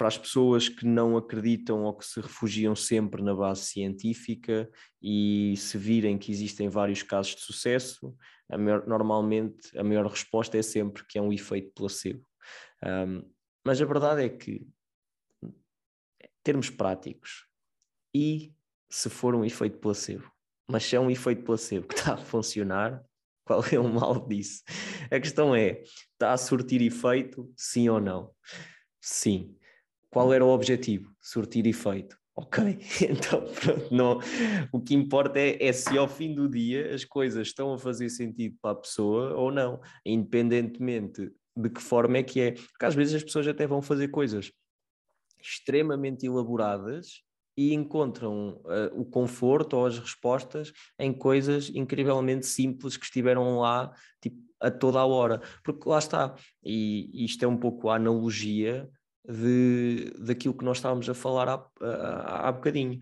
para as pessoas que não acreditam ou que se refugiam sempre na base científica e se virem que existem vários casos de sucesso, a maior, normalmente a maior resposta é sempre que é um efeito placebo. Um, mas a verdade é que, termos práticos, e se for um efeito placebo, mas se é um efeito placebo que está a funcionar, qual é o mal disso? A questão é: está a surtir efeito, sim ou não? Sim. Qual era o objetivo? Surtir efeito. Ok, então pronto, não. o que importa é, é, se ao fim do dia as coisas estão a fazer sentido para a pessoa ou não, independentemente de que forma é que é. Porque às vezes as pessoas até vão fazer coisas extremamente elaboradas e encontram uh, o conforto ou as respostas em coisas incrivelmente simples que estiveram lá tipo, a toda a hora. Porque lá está, e isto é um pouco a analogia de, daquilo que nós estávamos a falar há, há, há bocadinho.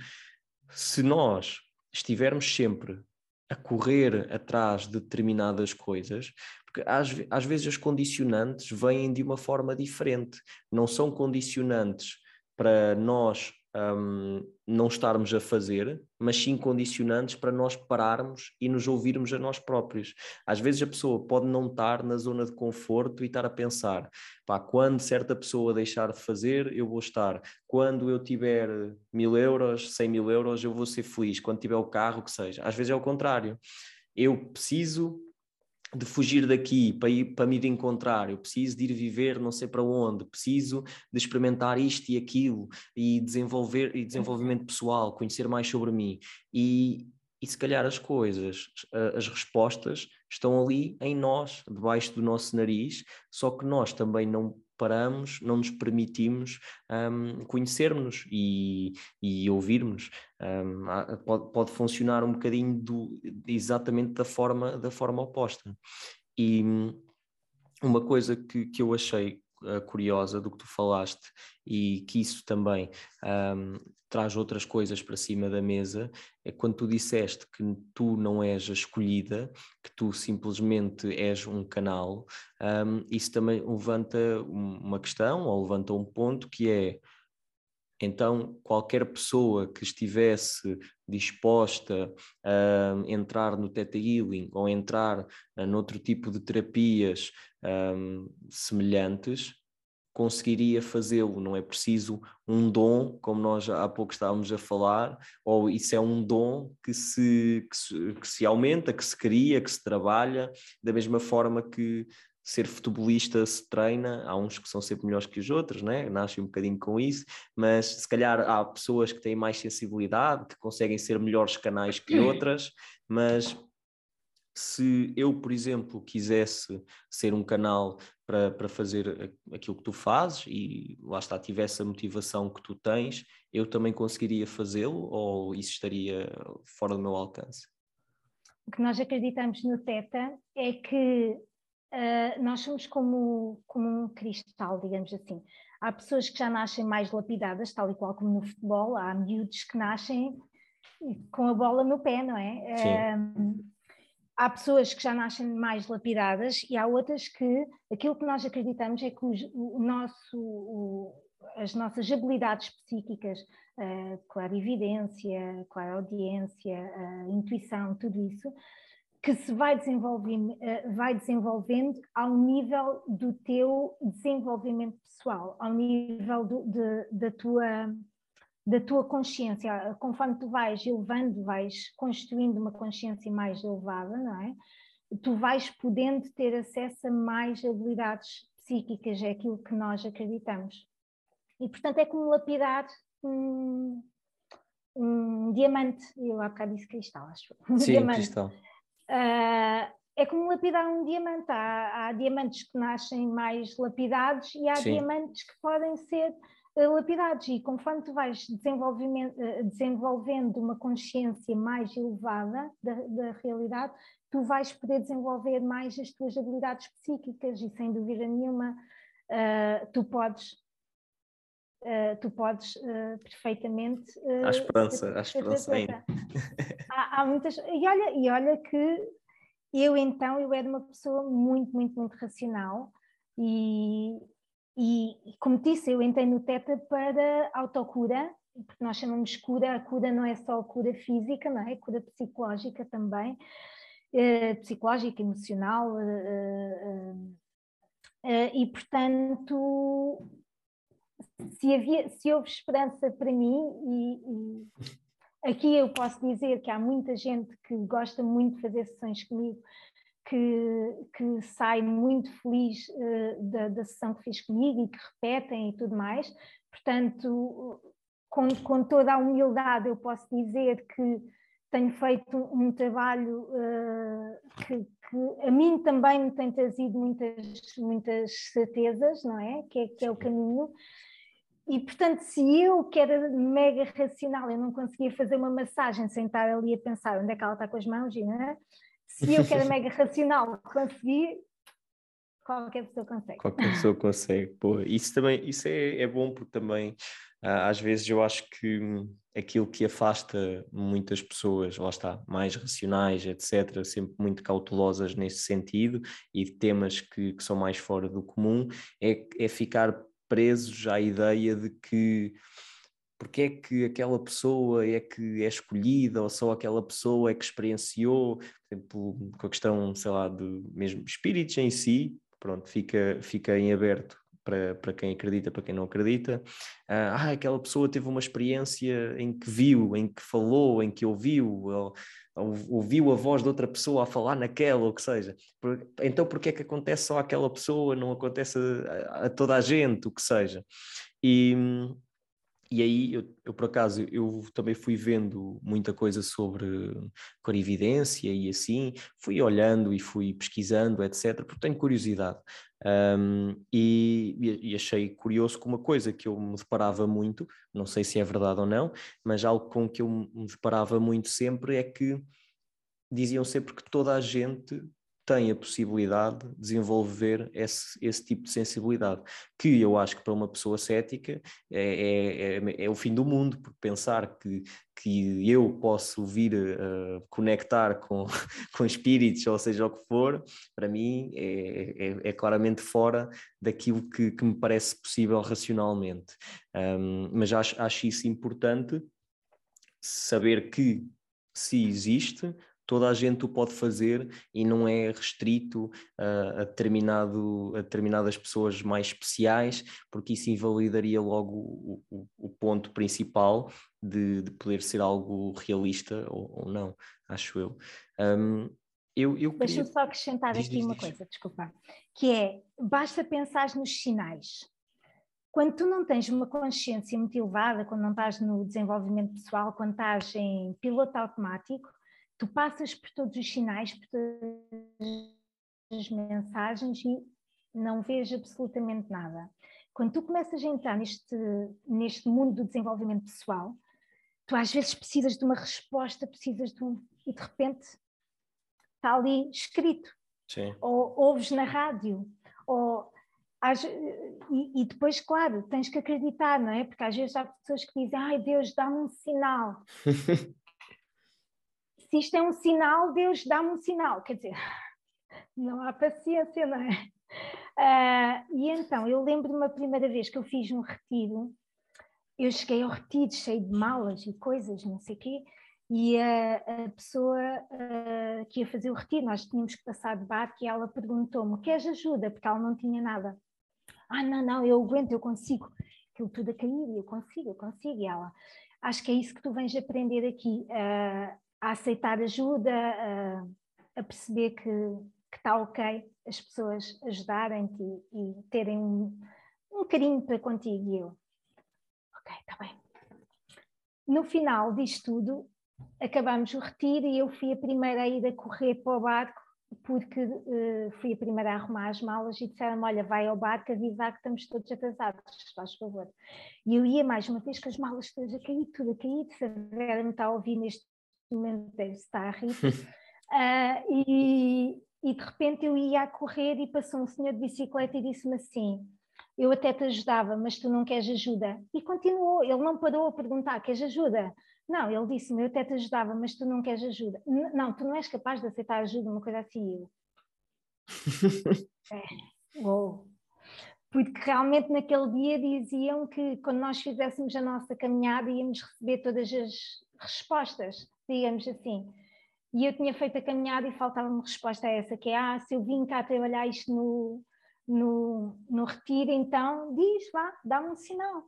Se nós estivermos sempre a correr atrás de determinadas coisas, porque às, às vezes as condicionantes vêm de uma forma diferente, não são condicionantes para nós um, não estarmos a fazer, mas sim condicionantes para nós pararmos e nos ouvirmos a nós próprios. Às vezes a pessoa pode não estar na zona de conforto e estar a pensar, pá, quando certa pessoa deixar de fazer, eu vou estar. Quando eu tiver mil euros, cem mil euros, eu vou ser feliz. Quando tiver o carro, que seja. Às vezes é o contrário. Eu preciso de fugir daqui para, ir, para me encontrar, eu preciso de ir viver não sei para onde, preciso de experimentar isto e aquilo e desenvolver e desenvolvimento pessoal, conhecer mais sobre mim. E, e se calhar as coisas, as respostas estão ali em nós, debaixo do nosso nariz, só que nós também não paramos, não nos permitimos um, conhecermos e, e ouvirmos. Um, pode, pode, funcionar um bocadinho do, exatamente da forma, da forma oposta. E hum, uma coisa que, que eu achei uh, curiosa do que tu falaste e que isso também um, traz outras coisas para cima da mesa é quando tu disseste que tu não és a escolhida, que tu simplesmente és um canal, um, isso também levanta uma questão ou levanta um ponto que é então, qualquer pessoa que estivesse disposta a entrar no Theta Healing ou entrar noutro tipo de terapias um, semelhantes, conseguiria fazê-lo, não é preciso um dom, como nós há pouco estávamos a falar, ou isso é um dom que se, que se, que se aumenta, que se cria, que se trabalha, da mesma forma que ser futebolista se treina, há uns que são sempre melhores que os outros, né? nascem um bocadinho com isso, mas se calhar há pessoas que têm mais sensibilidade, que conseguem ser melhores canais que outras, mas se eu, por exemplo, quisesse ser um canal para, para fazer aquilo que tu fazes e lá está, tivesse a motivação que tu tens, eu também conseguiria fazê-lo ou isso estaria fora do meu alcance? O que nós acreditamos no TETA é que uh, nós somos como, como um cristal, digamos assim. Há pessoas que já nascem mais lapidadas, tal e qual como no futebol, há miúdos que nascem com a bola no pé, não é? Uh, há pessoas que já nascem mais lapidadas e há outras que aquilo que nós acreditamos é que o, o nosso, o, as nossas habilidades psíquicas, uh, clarividência, clareaudiência, uh, intuição, tudo isso, que se vai, desenvolvendo, uh, vai desenvolvendo ao nível do teu desenvolvimento pessoal, ao nível do, de, da tua da tua consciência, conforme tu vais elevando, vais construindo uma consciência mais elevada, não é? Tu vais podendo ter acesso a mais habilidades psíquicas, é aquilo que nós acreditamos. E portanto é como lapidar um, um diamante, eu há bocado disse cristal, acho. Um Sim, diamante. cristal. Uh, é como lapidar um diamante. Há, há, diamantes que nascem mais lapidados e há Sim. diamantes que podem ser lapidados e conforme tu vais eh, desenvolvendo uma consciência mais elevada da, da, realidade, tu vais poder desenvolver mais as tuas habilidades psíquicas e sem dúvida nenhuma uh, tu podes uh, tu podes uh, perfeitamente há esperança, há esperança ainda há, há muitas e olha, e olha que eu então eu era uma pessoa muito, muito, muito racional e, e, como disse, eu entrei no TETA para autocura, porque nós chamamos cura, a cura não é só cura física, não é? Cura psicológica também, psicológica, emocional, e portanto, se, havia, se houve esperança para mim, e, e aqui eu posso dizer que há muita gente que gosta muito de fazer sessões comigo, que, que sai muito feliz uh, da, da, sessão que fiz comigo e que repetem e tudo mais. Portanto, com, com toda a humildade, eu posso dizer que tenho feito um, trabalho uh, que, que, a mim também me tem trazido muitas, muitas certezas, não é? Que é, que é o caminho. E portanto, se eu que era mega racional, eu não conseguia fazer uma massagem sem estar ali a pensar onde é que ela está com as mãos, e, né? se eu que era mega racional consegui, qualquer pessoa consegue. Qualquer pessoa consegue. Pô, isso também isso é, é bom porque também ah, às vezes eu acho que aquilo que afasta muitas pessoas, lá está, mais racionais, etc., sempre muito cautelosas nesse sentido e de temas que, que são mais fora do comum, é, é ficar presos à ideia de que porque é que aquela pessoa é que é escolhida ou só aquela pessoa é que experienciou, por exemplo, com a questão, sei lá, de mesmo espíritos em si, pronto, fica, fica em aberto para, para quem acredita, para quem não acredita. Ah, ah, aquela pessoa teve uma experiência em que viu, em que falou, em que ouviu, ou, ouviu a voz de outra pessoa a falar naquela, ou que seja. Então, porque é que acontece só àquela pessoa, não acontece a, a toda a gente, o que seja? E, e aí, eu, eu, por acaso, eu também fui vendo muita coisa sobre clarividência e assim, fui olhando e fui pesquisando, etc., porque tenho curiosidade. Um, e, e, achei curioso que uma coisa que eu me deparava muito, não sei se é verdade ou não, mas algo com que eu me deparava muito sempre é que diziam sempre que toda a gente tem a possibilidade de desenvolver esse, esse tipo de sensibilidade, que eu acho que para uma pessoa cética é, é, é, é o fim do mundo, porque pensar que, que eu posso vir uh, conectar com, com espíritos, ou seja o que for, para mim é, é, é claramente fora daquilo que, que, me parece possível racionalmente. Um, mas acho, acho isso importante, saber que se existe, toda a gente o pode fazer e não é restrito a, a, determinado, a determinadas pessoas mais especiais, porque isso invalidaria logo o, o, o ponto principal de, de, poder ser algo realista ou, ou não, acho eu. Um, eu, eu Deixa-me só acrescentar diz, aqui diz, uma diz. coisa, desculpa, que é, basta pensar nos sinais. Quando tu não tens uma consciência muito elevada, quando não estás no desenvolvimento pessoal, quando estás em piloto automático, tu passas por todos os sinais, por todas as mensagens e não vês absolutamente nada. Quando tu começas a entrar neste, neste mundo do desenvolvimento pessoal, tu às vezes precisas de uma resposta, precisas de um. e de repente está ali escrito. Sim. Ou ouves na rádio, ou e, e, depois, claro, tens que acreditar, não é? Porque às vezes há pessoas que dizem, ai Deus, dá-me um sinal. se isto é um sinal, Deus dá-me um sinal. Quer dizer, não há paciência, não é? Uh, e então, eu lembro de uma primeira vez que eu fiz um retiro, eu cheguei ao retiro cheio de malas e coisas, não sei o quê, e a, a pessoa uh, que ia fazer o retiro, nós tínhamos que passar de barco e ela perguntou-me, queres ajuda? Porque ela não tinha nada. Ah, não, não, eu aguento, eu consigo. Aquilo tudo a cair, eu consigo, eu consigo. E ela, acho que é isso que tu vens aprender aqui. Uh, a aceitar ajuda, a, a perceber que, está ok as pessoas ajudarem-te e, terem um, um carinho para contigo e eu. Ok, está bem. No final disto tudo, acabamos o retiro e eu fui a primeira a ir a correr para o barco porque uh, fui a primeira a arrumar as malas e disseram-me, olha, vai ao barco avisar que estamos todos atrasados, faz favor. E eu ia mais uma vez com as malas todas a cair, tudo a cair, se a Vera me está a ouvir neste momento estar a rir. uh, e, e de repente eu ia a correr e passou um senhor de bicicleta e disse-me assim: Eu até te ajudava, mas tu não queres ajuda. E continuou, ele não parou a perguntar: Queres ajuda? Não, ele disse-me: Eu até te ajudava, mas tu não queres ajuda. N não, tu não és capaz de aceitar ajuda, uma coisa assim. Eu. é, uou. Porque realmente naquele dia diziam que quando nós fizéssemos a nossa caminhada íamos receber todas as respostas digamos assim. E eu tinha feito a caminhada e faltava-me resposta a essa, que é, ah, se eu vim cá trabalhar isto no, no, no retiro, então diz, vá, dá-me um sinal,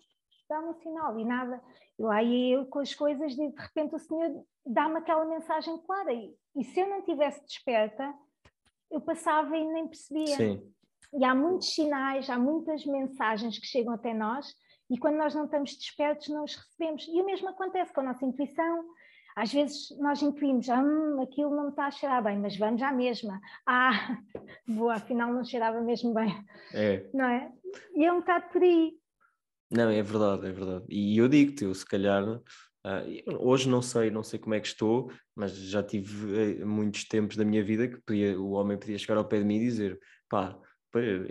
dá-me um sinal, e nada. E lá ia eu com as coisas e de repente o Senhor dá-me aquela mensagem clara. E, e se eu não tivesse desperta, eu passava e nem percebia. Sim. E há muitos sinais, há muitas mensagens que chegam até nós e quando nós não estamos despertos, não os recebemos. E o mesmo acontece com a nossa intuição, às vezes nós intuímos, ah, hum, aquilo não me está a cheirar bem, mas vamos à mesma. Ah, boa, afinal não cheirava mesmo bem. É. Não é? E é um bocado por aí. Não, é verdade, é verdade. E eu digo-te, eu se calhar, uh, hoje não sei, não sei como é que estou, mas já tive uh, muitos tempos da minha vida que podia, o homem podia chegar ao pé de mim e dizer, pá,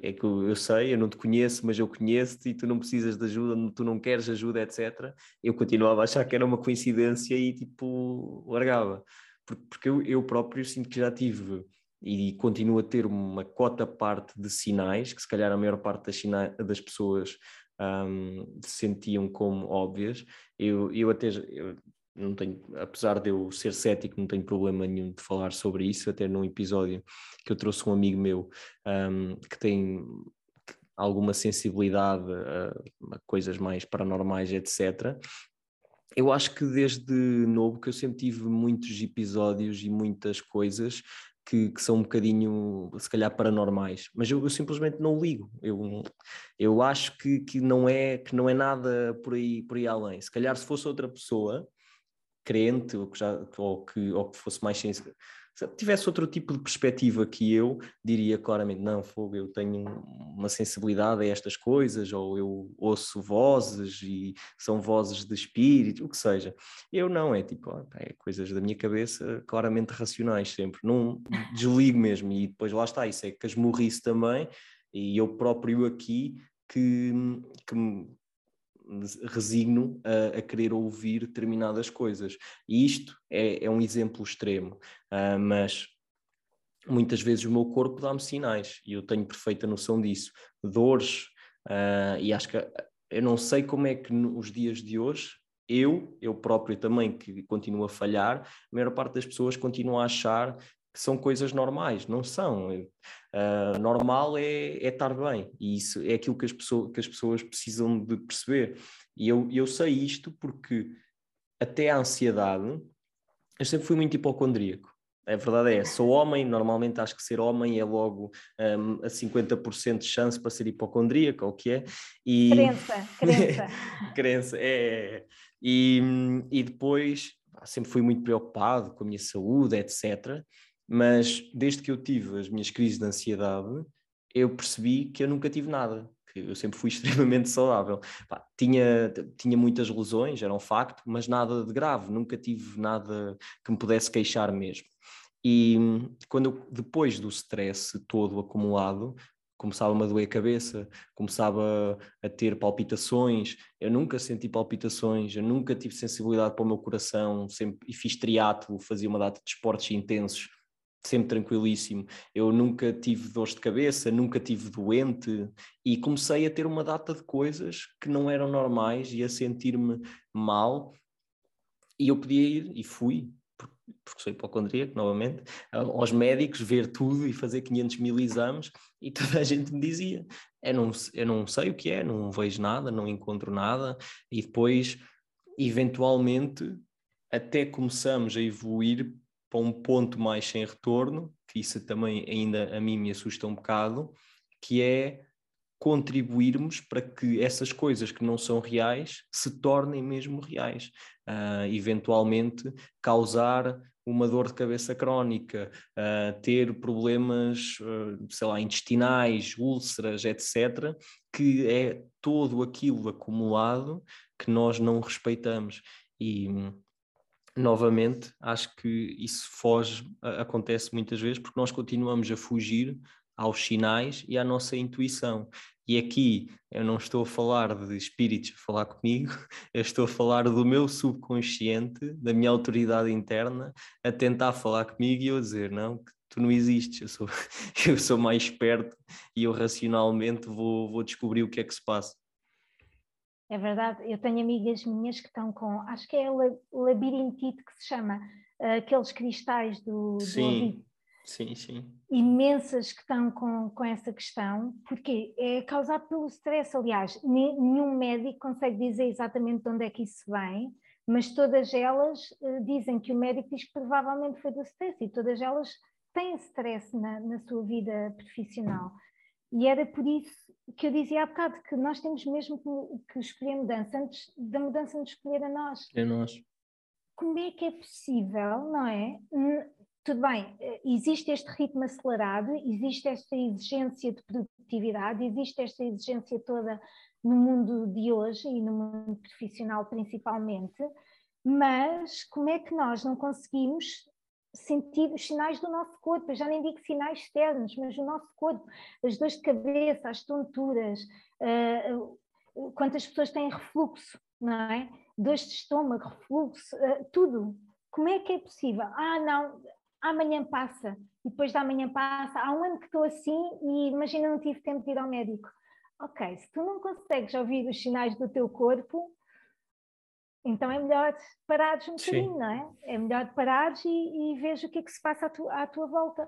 é que eu, sei, eu não te conheço, mas eu conheço-te e tu não precisas de ajuda, tu não queres ajuda, etc. Eu continuava a achar que era uma coincidência e tipo, largava. Porque, eu, eu próprio sinto que já tive e continuo a ter uma cota parte de sinais, que se calhar a maior parte das, das pessoas um, sentiam como óbvias. Eu, eu até eu não tenho, apesar de eu ser cético, não tenho problema nenhum de falar sobre isso, até num episódio que eu trouxe um amigo meu um, que tem alguma sensibilidade a, a coisas mais paranormais, etc. Eu acho que desde novo que eu sempre tive muitos episódios e muitas coisas que, que, são um bocadinho, se calhar, paranormais, mas eu, eu, simplesmente não ligo. Eu, eu acho que, que, não é, que não é nada por aí, por aí além. Se calhar, se fosse outra pessoa crente ou que, já, ou que, ou que fosse mais sensível, se tivesse outro tipo de perspectiva que eu, diria claramente: não, fogo, eu tenho uma sensibilidade a estas coisas, ou eu ouço vozes e são vozes de espírito, o que seja. Eu não, é tipo, é coisas da minha cabeça claramente racionais sempre. Não desligo mesmo, e depois lá está, isso é que as morrice também, e eu próprio aqui que, que, resigno a, a, querer ouvir determinadas coisas. E isto é, é um exemplo extremo, uh, mas muitas vezes o meu corpo dá-me sinais e eu tenho perfeita noção disso. Dores, uh, e acho que eu não sei como é que nos dias de hoje. Eu, eu próprio também, que continuo a falhar, a maior parte das pessoas continua a achar que são coisas normais, não são. Uh, normal é, é estar bem, e isso é aquilo que as, pessoas, que as pessoas precisam de perceber. E eu, eu sei isto porque até a ansiedade, eu sempre fui muito hipocondríaco. A verdade é, sou homem, normalmente acho que ser homem é logo um, a 50% de chance para ser hipocondríaco, ou o que é. E... Crença, crença. crença, é, é, é. E, e depois sempre fui muito preocupado com a minha saúde, etc. Mas desde que eu tive as minhas crises de ansiedade, eu percebi que eu nunca tive nada, que eu sempre fui extremamente saudável. Pá, tinha, tinha muitas lesões, era um facto, mas nada de grave, nunca tive nada que me pudesse queixar mesmo. E quando eu, depois do stress todo acumulado, começava-me a doer a cabeça, começava a ter palpitações, eu nunca senti palpitações, eu nunca tive sensibilidade para o meu coração, sempre, e fiz triatlo, fazia uma data de esportes intensos, sempre tranquilíssimo. Eu nunca tive dores de cabeça, nunca tive doente e comecei a ter uma data de coisas que não eram normais e a sentir-me mal. E eu podia ir e fui, porque sou hipocondríaco, novamente, aos médicos, ver tudo e fazer 500 mil exames e toda a gente me dizia: eu não, eu não sei o que é, não vejo nada, não encontro nada. E depois, eventualmente, até começamos a evoluir para um ponto mais sem retorno, que isso também ainda a mim me assusta um bocado, que é contribuirmos para que essas coisas que não são reais se tornem mesmo reais. Uh, eventualmente causar uma dor de cabeça crónica, uh, ter problemas, uh, sei lá, intestinais, úlceras, etc., que é todo aquilo acumulado que nós não respeitamos. E novamente, acho que isso foge, acontece muitas vezes porque nós continuamos a fugir aos sinais e à nossa intuição. E aqui eu não estou a falar de espíritos a falar comigo, eu estou a falar do meu subconsciente, da minha autoridade interna, a tentar falar comigo e eu dizer: não, que tu não existes, eu sou, eu sou mais esperto e eu racionalmente vou, vou descobrir o que é que se passa. É verdade, eu tenho amigas minhas que estão com, acho que é labirintite que se chama, uh, aqueles cristais do, sim, do ouvido. Sim, sim. Imensas que estão com, com essa questão, porque é causado pelo stress. Aliás, nenhum médico consegue dizer exatamente de onde é que isso vem, mas todas elas uh, dizem que o médico diz que provavelmente foi do stress e todas elas têm stress na, na sua vida profissional. E era por isso que eu dizia há bocado que nós temos mesmo que, escolher mudança antes da mudança nos escolher a nós. É nós. Como é que é possível, não é? Tudo bem, existe este ritmo acelerado, existe esta exigência de produtividade, existe esta exigência toda no mundo de hoje e no mundo profissional principalmente, mas como é que nós não conseguimos sentir os sinais do nosso corpo? Eu já nem digo sinais externos, mas o nosso corpo, as dores de cabeça, as tonturas, uh, quantas pessoas têm refluxo, não é? Dores de estômago, refluxo, uh, tudo. Como é que é possível? Ah, não, amanhã passa, e depois da manhã passa, há um ano que estou assim e imagina não tive tempo de ir ao médico. Ok, se tu não consegues ouvir os sinais do teu corpo, então é melhor parares um bocadinho, não é? É melhor parares e, e veres o que é que se passa à, tu, à tua volta.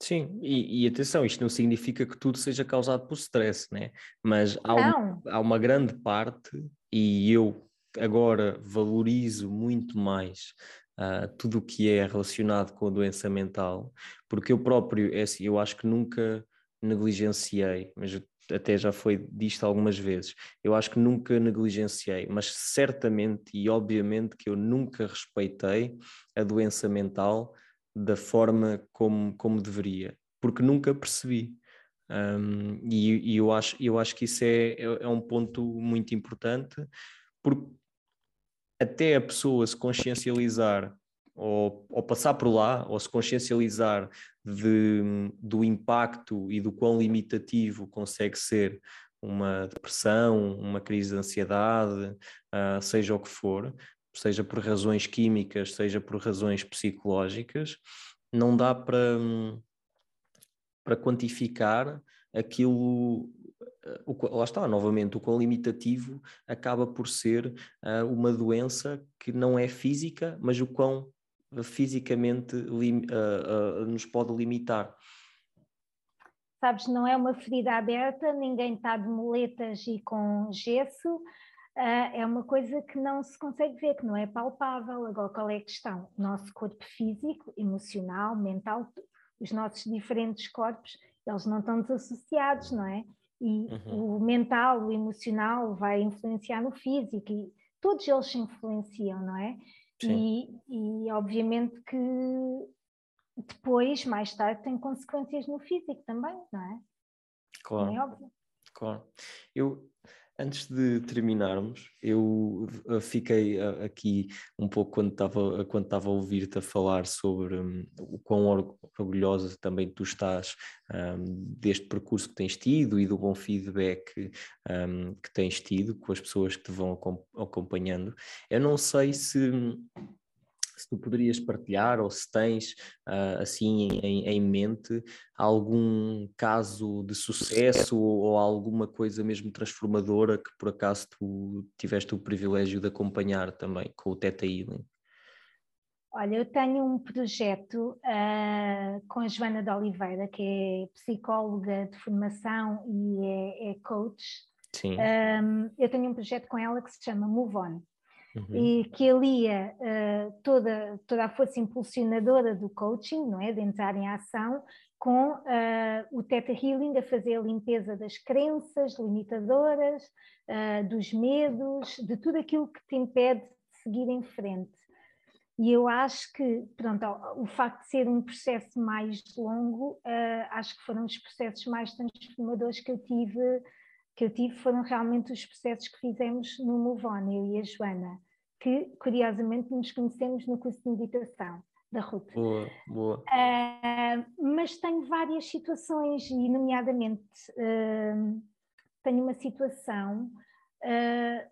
Sim, e, e, atenção, isto não significa que tudo seja causado por stress, né? mas há, um, há uma grande parte, e eu agora valorizo muito mais uh, tudo o que é relacionado com a doença mental, porque eu próprio, é assim, eu acho que nunca negligenciei, mas até já foi disto algumas vezes. Eu acho que nunca negligenciei, mas certamente e obviamente que eu nunca respeitei a doença mental da forma como, como deveria, porque nunca percebi. Um, e, e, eu, acho, eu acho que isso é, é, é um ponto muito importante, porque até a pessoa se consciencializar ou, ou, passar por lá, ou se consciencializar de, do impacto e do quão limitativo consegue ser uma depressão, uma crise de ansiedade, uh, seja o que for, seja por razões químicas, seja por razões psicológicas, não dá para, para quantificar aquilo o, lá está, novamente, o quão limitativo acaba por ser uh, uma doença que não é física, mas o quão fisicamente lim, uh, uh, nos pode limitar. Sabes, não é uma ferida aberta, ninguém está de moletas e com gesso, é uma coisa que não se consegue ver, que não é palpável. Agora, qual é a questão? O nosso corpo físico, emocional, mental, os nossos diferentes corpos, eles não estão desassociados, não é? e uhum. o mental, o emocional vai influenciar no físico e todos eles se influenciam, não é? E, e obviamente que depois, mais tarde, tem consequências no físico também, não é? Claro. É óbvio. Claro. Eu, Antes de terminarmos, eu fiquei aqui um pouco quando estava, quando estava a ouvir-te a falar sobre um, o quão orgulhosa também tu estás um, deste percurso que tens tido e do bom feedback um, que tens tido com as pessoas que te vão acompanhando. Eu não sei se se tu poderias partilhar ou se tens uh, assim em, em, mente algum caso de sucesso ou, ou, alguma coisa mesmo transformadora que por acaso tu tiveste o privilégio de acompanhar também com o Teta Healing. Olha, eu tenho um projeto uh, com a Joana de Oliveira, que é psicóloga de formação e é, é coach. Sim. Um, eu tenho um projeto com ela que se chama Move On uhum. e que alia uh, toda, toda a força impulsionadora do coaching, não é? De entrar em ação, com uh, o Theta Healing a fazer a limpeza das crenças limitadoras, uh, dos medos, de tudo aquilo que te impede de seguir em frente. E eu acho que, pronto, o facto de ser um processo mais longo, uh, acho que foram os processos mais transformadores que eu tive, que eu tive foram realmente os processos que fizemos no Move On, eu e a Joana que curiosamente nos conhecemos no curso de meditação da Ruth. Boa, boa. Uh, mas tenho várias situações, e nomeadamente uh, tenho uma situação, uh,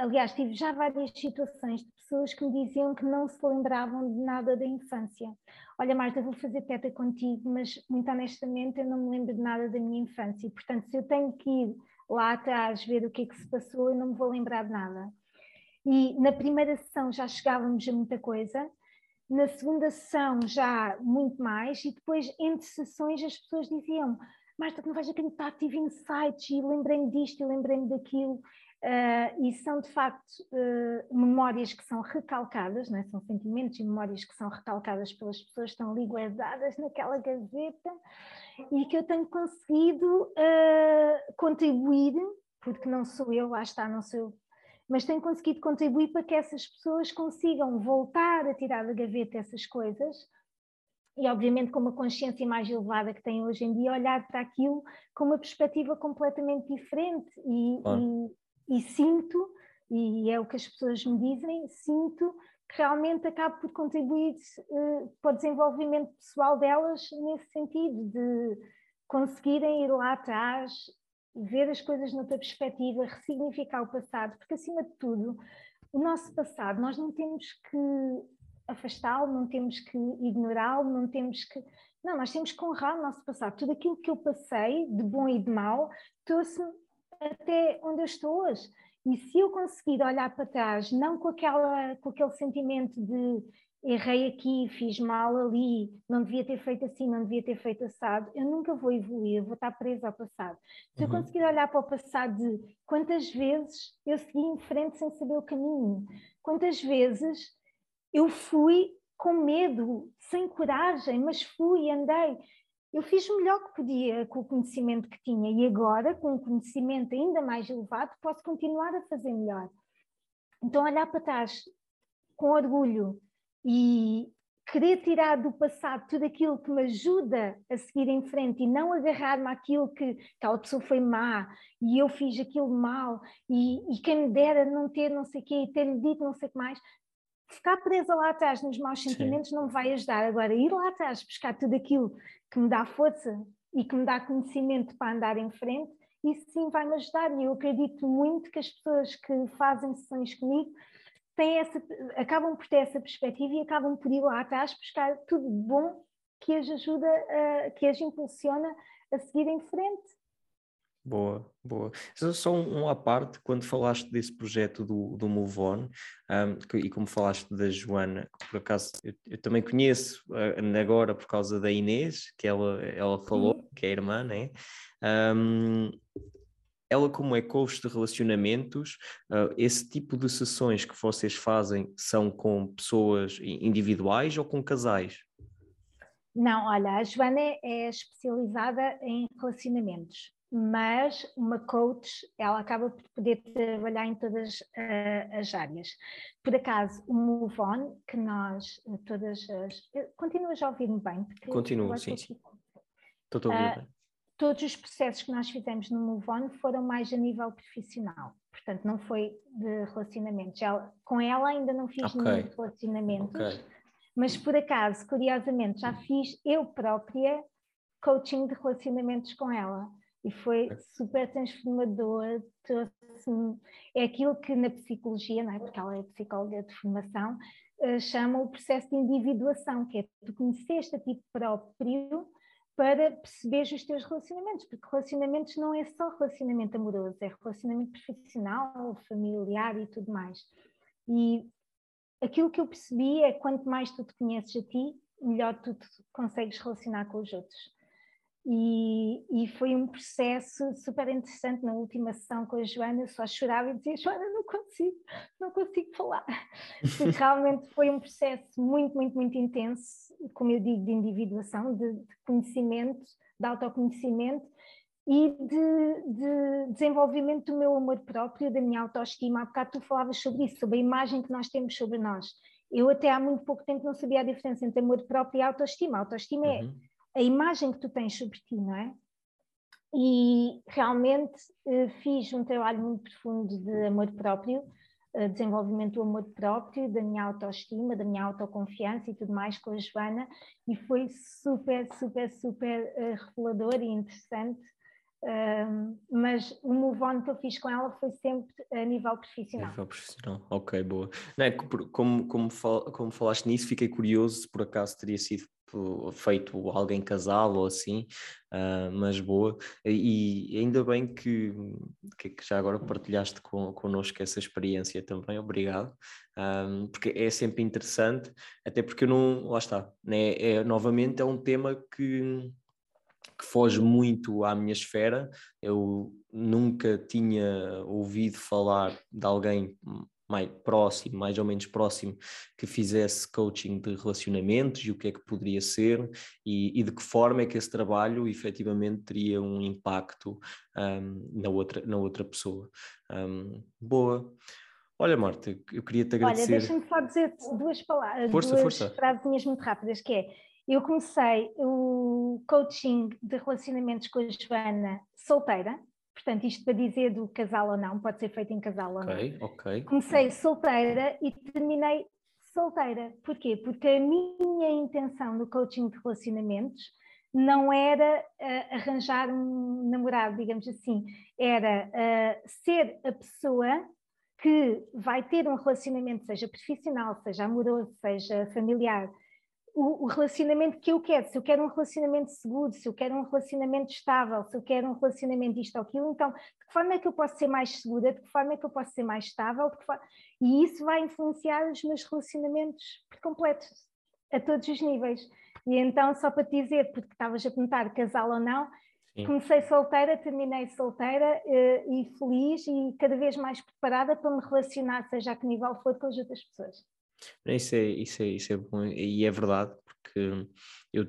aliás, tive já várias situações de pessoas que me diziam que não se lembravam de nada da infância. Olha, Marta, vou fazer teta contigo, mas muito honestamente eu não me lembro de nada da minha infância. Portanto, se eu tenho que ir lá atrás ver o que é que se passou, eu não me vou lembrar de nada. E na primeira sessão já chegávamos a muita coisa, na segunda sessão já muito mais, e depois entre sessões as pessoas diziam Marta, tu não vais acreditar, tive insights e lembrei-me disto e lembrei-me daquilo. Uh, e são de facto uh, memórias que são recalcadas, é? são sentimentos e memórias que são recalcadas pelas pessoas, estão ali guardadas naquela gaveta e que eu tenho conseguido uh, contribuir, porque não sou eu, lá está, não sou eu mas tem conseguido contribuir para que essas pessoas consigam voltar a tirar da gaveta essas coisas e obviamente com uma consciência mais elevada que tem hoje em dia, olhar para aquilo com uma perspectiva completamente diferente. E, e, e, sinto, e é o que as pessoas me dizem, sinto que realmente acabo por contribuir uh, para o desenvolvimento pessoal delas nesse sentido, de conseguirem ir lá atrás, ver as coisas noutra perspectiva, ressignificar o passado, porque acima de tudo, o nosso passado, nós não temos que afastá-lo, não temos que ignorá-lo, não temos que. Não, nós temos que honrar o nosso passado. Tudo aquilo que eu passei, de bom e de mau, trouxe-me até onde eu estou hoje. E se eu conseguir olhar para trás, não com, aquela, com aquele sentimento de errei aqui, fiz mal ali, não devia ter feito assim, não devia ter feito assado, eu nunca vou evoluir, vou estar presa ao passado. Se uhum. eu conseguir olhar para o passado de quantas vezes eu segui em frente sem saber o caminho, quantas vezes eu fui com medo, sem coragem, mas fui, andei. Eu fiz o melhor que podia com o conhecimento que tinha e agora, com um conhecimento ainda mais elevado, posso continuar a fazer melhor. Então, olhar para trás com orgulho e querer tirar do passado tudo aquilo que me ajuda a seguir em frente e não agarrar-me àquilo que aquela pessoa foi má e eu fiz aquilo mal e, e quem me dera não ter não sei o quê e ter-lhe dito não sei o que mais, ficar presa lá atrás nos maus sentimentos Sim. não me vai ajudar. Agora, ir lá atrás, buscar tudo aquilo que me dá força e que me dá conhecimento para andar em frente, isso sim vai me ajudar. E eu acredito muito que as pessoas que fazem sessões comigo têm essa, acabam por ter essa perspectiva e acabam por ir lá atrás buscar tudo de bom que as ajuda, a, que as impulsiona a seguir em frente. Boa, boa. Só um, um à parte, quando falaste desse projeto do, do Move On, um, e como falaste da Joana, que por acaso eu, eu também conheço uh, agora por causa da Inês, que ela, ela falou, uhum. que é irmã, né? Um, ela, como é coach de relacionamentos, uh, esse tipo de sessões que vocês fazem são com pessoas individuais ou com casais? Não, olha, a Joana é especializada em relacionamentos mas uma coach ela acaba por poder trabalhar em todas uh, as áreas. Por acaso, o Move On, que nós todas as. Continuas a ouvir-me bem? Continuo, sim. sim. Estou a ouvir bem. Todos os processos que nós fizemos no Move On foram mais a nível profissional, portanto, não foi de relacionamentos. Ela, com ela ainda não fiz okay. nenhum relacionamentos, okay. mas por acaso, curiosamente, já fiz eu própria coaching de relacionamentos com ela e foi super transformador. É aquilo que na psicologia, não é? porque ela é psicóloga de formação, uh, chama o processo de individuação, que é tu conheceste a ti próprio para perceber os teus relacionamentos, porque relacionamentos não é só relacionamento amoroso, é relacionamento profissional, familiar e tudo mais. E aquilo que eu percebi é quanto mais tu te conheces a ti, melhor tu te consegues relacionar com os outros. E, e, foi um processo super interessante na última sessão com a Joana, eu só chorava e dizia, Joana, não consigo, não consigo falar. Porque realmente foi um processo muito, muito, muito intenso, como eu digo, de individuação, de, de conhecimento, de autoconhecimento e de, de, desenvolvimento do meu amor próprio, da minha autoestima. Há bocado tu falavas sobre isso, sobre a imagem que nós temos sobre nós. Eu até há muito pouco tempo não sabia a diferença entre amor próprio e autoestima. A autoestima é uhum. é a imagem que tu tens sobre ti, não é? E realmente eh, fiz um trabalho muito profundo de amor próprio, eh, desenvolvimento do amor próprio, da minha autoestima, da minha autoconfiança e tudo mais com a Joana, e foi super, super, super eh, revelador e interessante. mas o move on que eu fiz com ela foi sempre a nível profissional. A nível profissional, ok, boa. Não é, como, como, como falaste nisso, fiquei curioso se por acaso teria sido feito alguém casal ou assim, uh, mas boa. E, ainda bem que, que, já agora partilhaste com, connosco essa experiência também, obrigado, um, ah, porque é sempre interessante, até porque eu não, lá está, né? é, novamente é um tema que que foge muito à minha esfera. Eu nunca tinha ouvido falar de alguém mais próximo, mais ou menos próximo, que fizesse coaching de relacionamentos e o que é que poderia ser e, e de que forma é que esse trabalho efetivamente teria um impacto um, na, outra, na outra pessoa. Um, boa. Olha, Marta, eu queria te agradecer. Olha, deixa-me só dizer duas palavras, força, duas força. frases muito rápidas, que é Eu comecei o coaching de relacionamentos com a Joana solteira, portanto, isto para dizer do casal ou não, pode ser feito em casal ou okay, não. Ok, Comecei solteira e terminei solteira. Porquê? Porque a minha intenção no coaching de relacionamentos não era uh, arranjar um namorado, digamos assim, era uh, ser a pessoa que vai ter um relacionamento, seja profissional, seja amoroso, seja familiar, o, o, relacionamento que eu quero, se eu quero um relacionamento seguro, se eu quero um relacionamento estável, se eu quero um relacionamento isto ou aquilo, então de que forma é que eu posso ser mais segura, de que forma é que eu posso ser mais estável, forma... e isso vai influenciar os meus relacionamentos por completo, a todos os níveis. E então, só para te dizer, porque estavas a perguntar casal ou não, Sim. comecei solteira, terminei solteira uh, e feliz e cada vez mais preparada para me relacionar, seja a que nível for, com as outras pessoas. Isso é, isso é, isso é bom e é verdade, porque eu,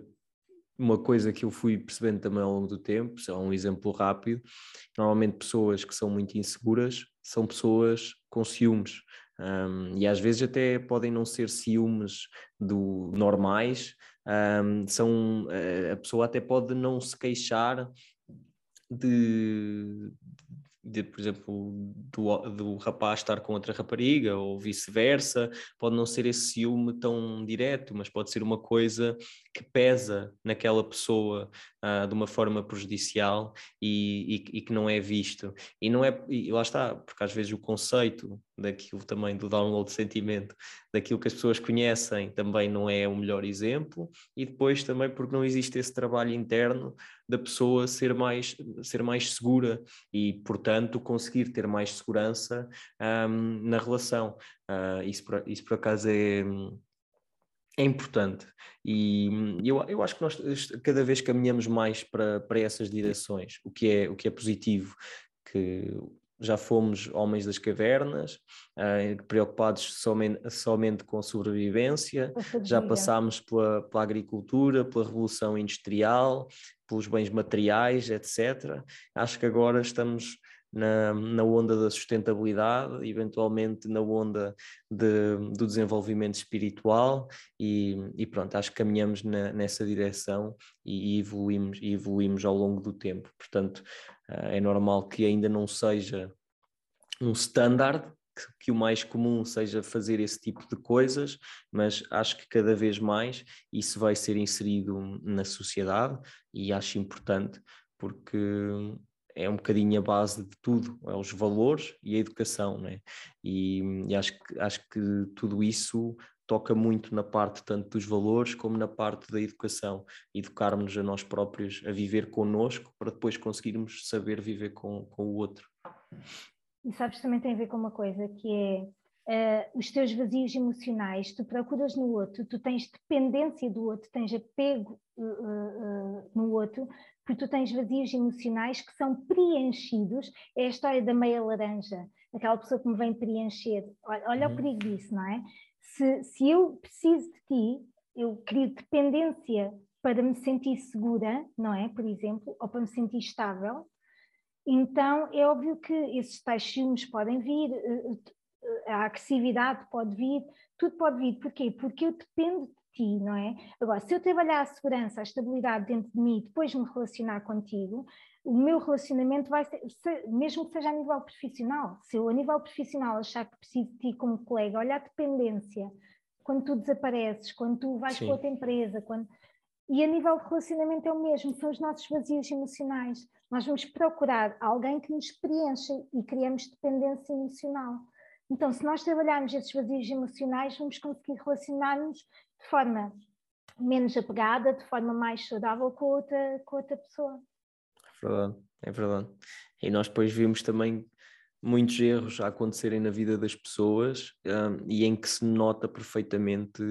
uma coisa que eu fui percebendo também ao longo do tempo, só um exemplo rápido, normalmente pessoas que são muito inseguras são pessoas com ciúmes. Um, e às vezes até podem não ser ciúmes do normais, um, são, a pessoa até pode não se queixar de, de, por exemplo, do, do rapaz estar com outra rapariga ou vice-versa, pode não ser esse ciúme tão direto, mas pode ser uma coisa que pesa naquela pessoa uh, de uma forma prejudicial e, e, e, que não é visto. E não é, e lá está, porque às vezes o conceito daquilo também do download de sentimento, daquilo que as pessoas conhecem também não é o melhor exemplo, e depois também porque não existe esse trabalho interno da pessoa ser mais, ser mais segura e, portanto, conseguir ter mais segurança um, na relação. Uh, isso, por, isso, por acaso, é, é importante. E eu, eu acho que nós cada vez caminhamos mais para, para essas direções, o que é, o que é positivo. Que já fomos homens das cavernas, uh, preocupados somente, somente com sobrevivência, já passámos pela, pela agricultura, pela revolução industrial, pelos bens materiais, etc. Acho que agora estamos na, na onda da sustentabilidade, eventualmente na onda de, do desenvolvimento espiritual e, e pronto, acho que caminhamos na, nessa direção e, e, evoluímos, e evoluímos ao longo do tempo. Portanto, uh, é normal que ainda não seja um standard, que, o mais comum seja fazer esse tipo de coisas, mas acho que cada vez mais isso vai ser inserido na sociedade e acho importante porque é um bocadinho a base de tudo, é os valores e a educação, né? E, e acho, que, acho que tudo isso toca muito na parte tanto dos valores como na parte da educação, educarmos a nós próprios a viver connosco para depois conseguirmos saber viver com, com o outro. E sabes, também tem a ver com uma coisa que é uh, os teus vazios emocionais, tu procuras no outro, tu tens dependência do outro, tens apego uh, uh, no outro, porque tu tens vazios emocionais que são preenchidos. É a história da meia laranja, aquela pessoa que me vem preencher. Olha, uhum. o perigo disso, não é? Se, se eu preciso de ti, eu crio dependência para me sentir segura, não é? Por exemplo, ou para me sentir estável, então é óbvio que esses tais ciúmes podem vir, a agressividade pode vir, tudo pode vir. Porquê? Porque eu dependo de ti, não é? Agora, se eu trabalhar a segurança, a estabilidade dentro de mim, depois me relacionar contigo, o meu relacionamento vai ser, mesmo que seja a nível profissional, se eu a nível profissional achar que preciso de ti como colega, olha a dependência, quando tu desapareces, quando tu vais Sim. para outra empresa, quando... e a nível de relacionamento é o mesmo, são os nossos vazios emocionais. Nós vamos procurar alguém que nos preencha e criamos dependência emocional. Então, se nós trabalharmos esses vazios emocionais, vamos conseguir relacionar-nos de forma menos apegada, de forma mais saudável com outra, com outra pessoa. É verdade, é verdade. E nós depois vimos também muitos erros a acontecerem na vida das pessoas um, e em que se nota perfeitamente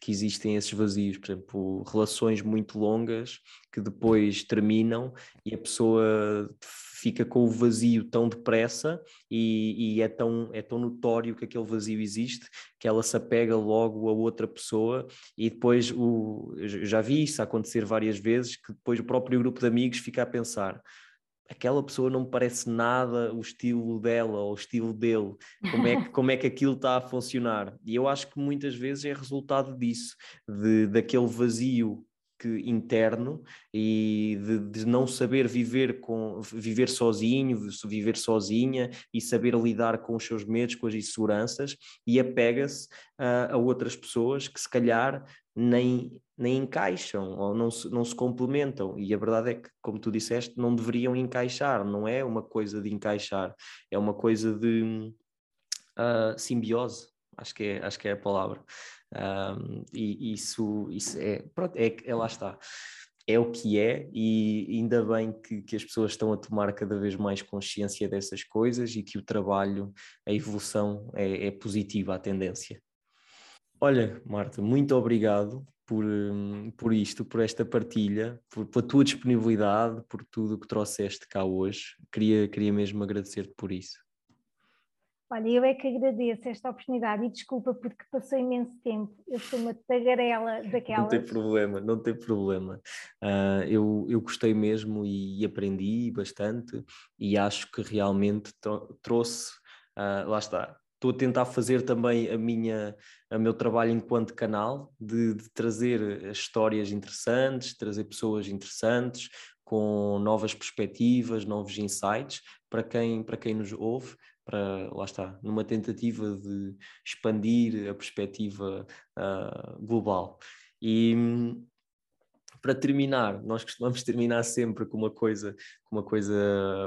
que existem esses vazios, por exemplo, relações muito longas que depois terminam e a pessoa fica com o vazio tão depressa e, e, é, tão, é tão notório que aquele vazio existe que ela se apega logo a outra pessoa e depois o, já vi isso acontecer várias vezes que depois o próprio grupo de amigos fica a pensar aquela pessoa não me parece nada o estilo dela ou o estilo dele, como é que, como é que aquilo está a funcionar. E eu acho que muitas vezes é resultado disso, de, daquele vazio que, interno e de, de, não saber viver com viver sozinho, viver sozinha e saber lidar com os seus medos, com as inseguranças e apega-se uh, a outras pessoas que se calhar nem, nem encaixam ou não se, não se complementam. E a verdade é que, como tu disseste, não deveriam encaixar, não é uma coisa de encaixar, é uma coisa de uh, simbiose, acho que, é, acho que é a palavra. Um, e isso, isso é, pronto, é, é, lá está. É o que é, e ainda bem que, que as pessoas estão a tomar cada vez mais consciência dessas coisas e que o trabalho, a evolução é, é positiva, a tendência. Olha, Marta, muito obrigado por, hum, por isto, por esta partilha, por, pela tua disponibilidade, por tudo o que trouxeste cá hoje. Queria, queria mesmo agradecer-te por isso. Olha, eu é que agradeço esta oportunidade e desculpa porque passou imenso tempo. Eu sou uma tagarela daquelas. Não tem problema, não tem problema. Uh, eu, eu gostei mesmo e, e, aprendi bastante e acho que realmente trouxe, uh, lá está, estou a tentar fazer também a minha, o meu trabalho enquanto canal, de, de, trazer histórias interessantes, trazer pessoas interessantes, com novas perspectivas, novos insights para quem, para quem nos ouve, para, lá está, numa tentativa de expandir a perspectiva uh, global. E para terminar, nós costumamos terminar sempre com uma coisa, com uma coisa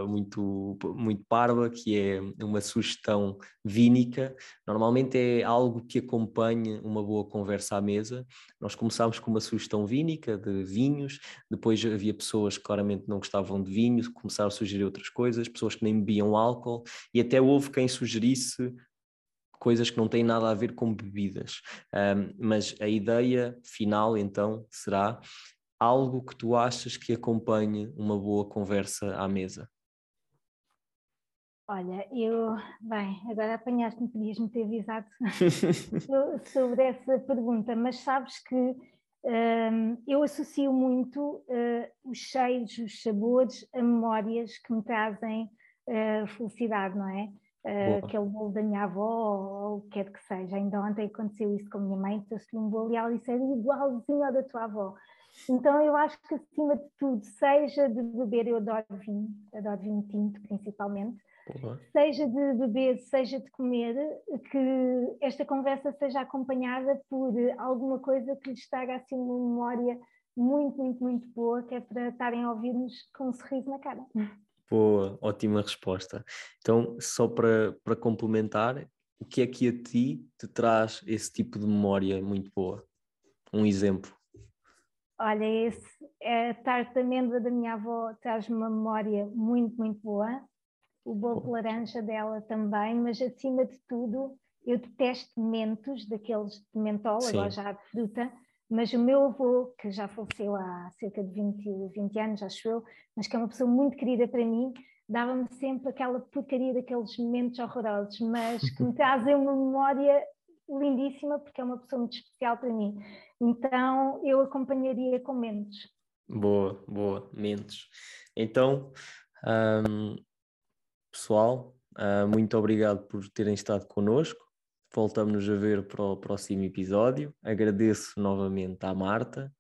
muito, muito parva, que é uma sugestão vínica. Normalmente é algo que acompanha uma boa conversa à mesa. Nós começámos com uma sugestão vínica de vinhos, depois havia pessoas que claramente não gostavam de vinho, começaram a sugerir outras coisas, pessoas que nem bebiam álcool, e até houve quem sugerisse coisas que não têm nada a ver com bebidas. Um, mas a ideia final, então, será algo que tu achas que acompanhe uma boa conversa à mesa? Olha, eu, bem, agora apanhaste-me, podias-me ter avisado sobre essa pergunta, mas sabes que um, eu associo muito uh, os cheiros, os sabores a memórias que me trazem uh, felicidade, não é? Uh, aquele bolo da minha avó ou, o que quer que seja. Ainda ontem aconteceu isso com a minha mãe, trouxe-lhe um bolo e ela disse: é igualzinho ao da tua avó. Então eu acho que acima de tudo, seja de beber, eu adoro vinho, adoro vinho tinto principalmente, seja de beber, seja de comer, que esta conversa seja acompanhada por alguma coisa que lhes traga assim uma memória muito, muito, muito boa, que é para estarem a ouvir-nos com um sorriso na cara. Boa, ótima resposta. Então, só para, para complementar, o que é que a ti te traz esse tipo de memória muito boa? Um exemplo. Olha, esse, é a tarte de amêndoa da minha avó traz uma memória muito, muito boa. O bolo de laranja dela também, mas acima de tudo, eu detesto mentos, daqueles de mentol, Sim. agora já de fruta, mas o meu avô, que já faleceu há cerca de 20, 20 anos, acho eu, mas que é uma pessoa muito querida para mim, dava-me sempre aquela porcaria daqueles momentos horrorosos, mas que me trazem uma memória lindíssima, porque é uma pessoa muito especial para mim. Então eu acompanharia com Mendes. Boa, boa, Mendes. Então, um, pessoal, uh, muito obrigado por terem estado connosco. Voltamos-nos a ver para o próximo episódio. Agradeço novamente à Marta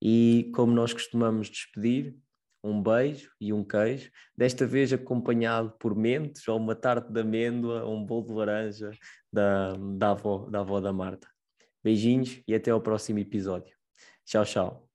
e, como nós costumamos despedir, um beijo e um queijo, desta vez acompanhado por mentes ou uma tarte de amêndoa ou um bolo de laranja da, da, avó, da avó da Marta. Beijinhos e até ao próximo episódio. Tchau, tchau.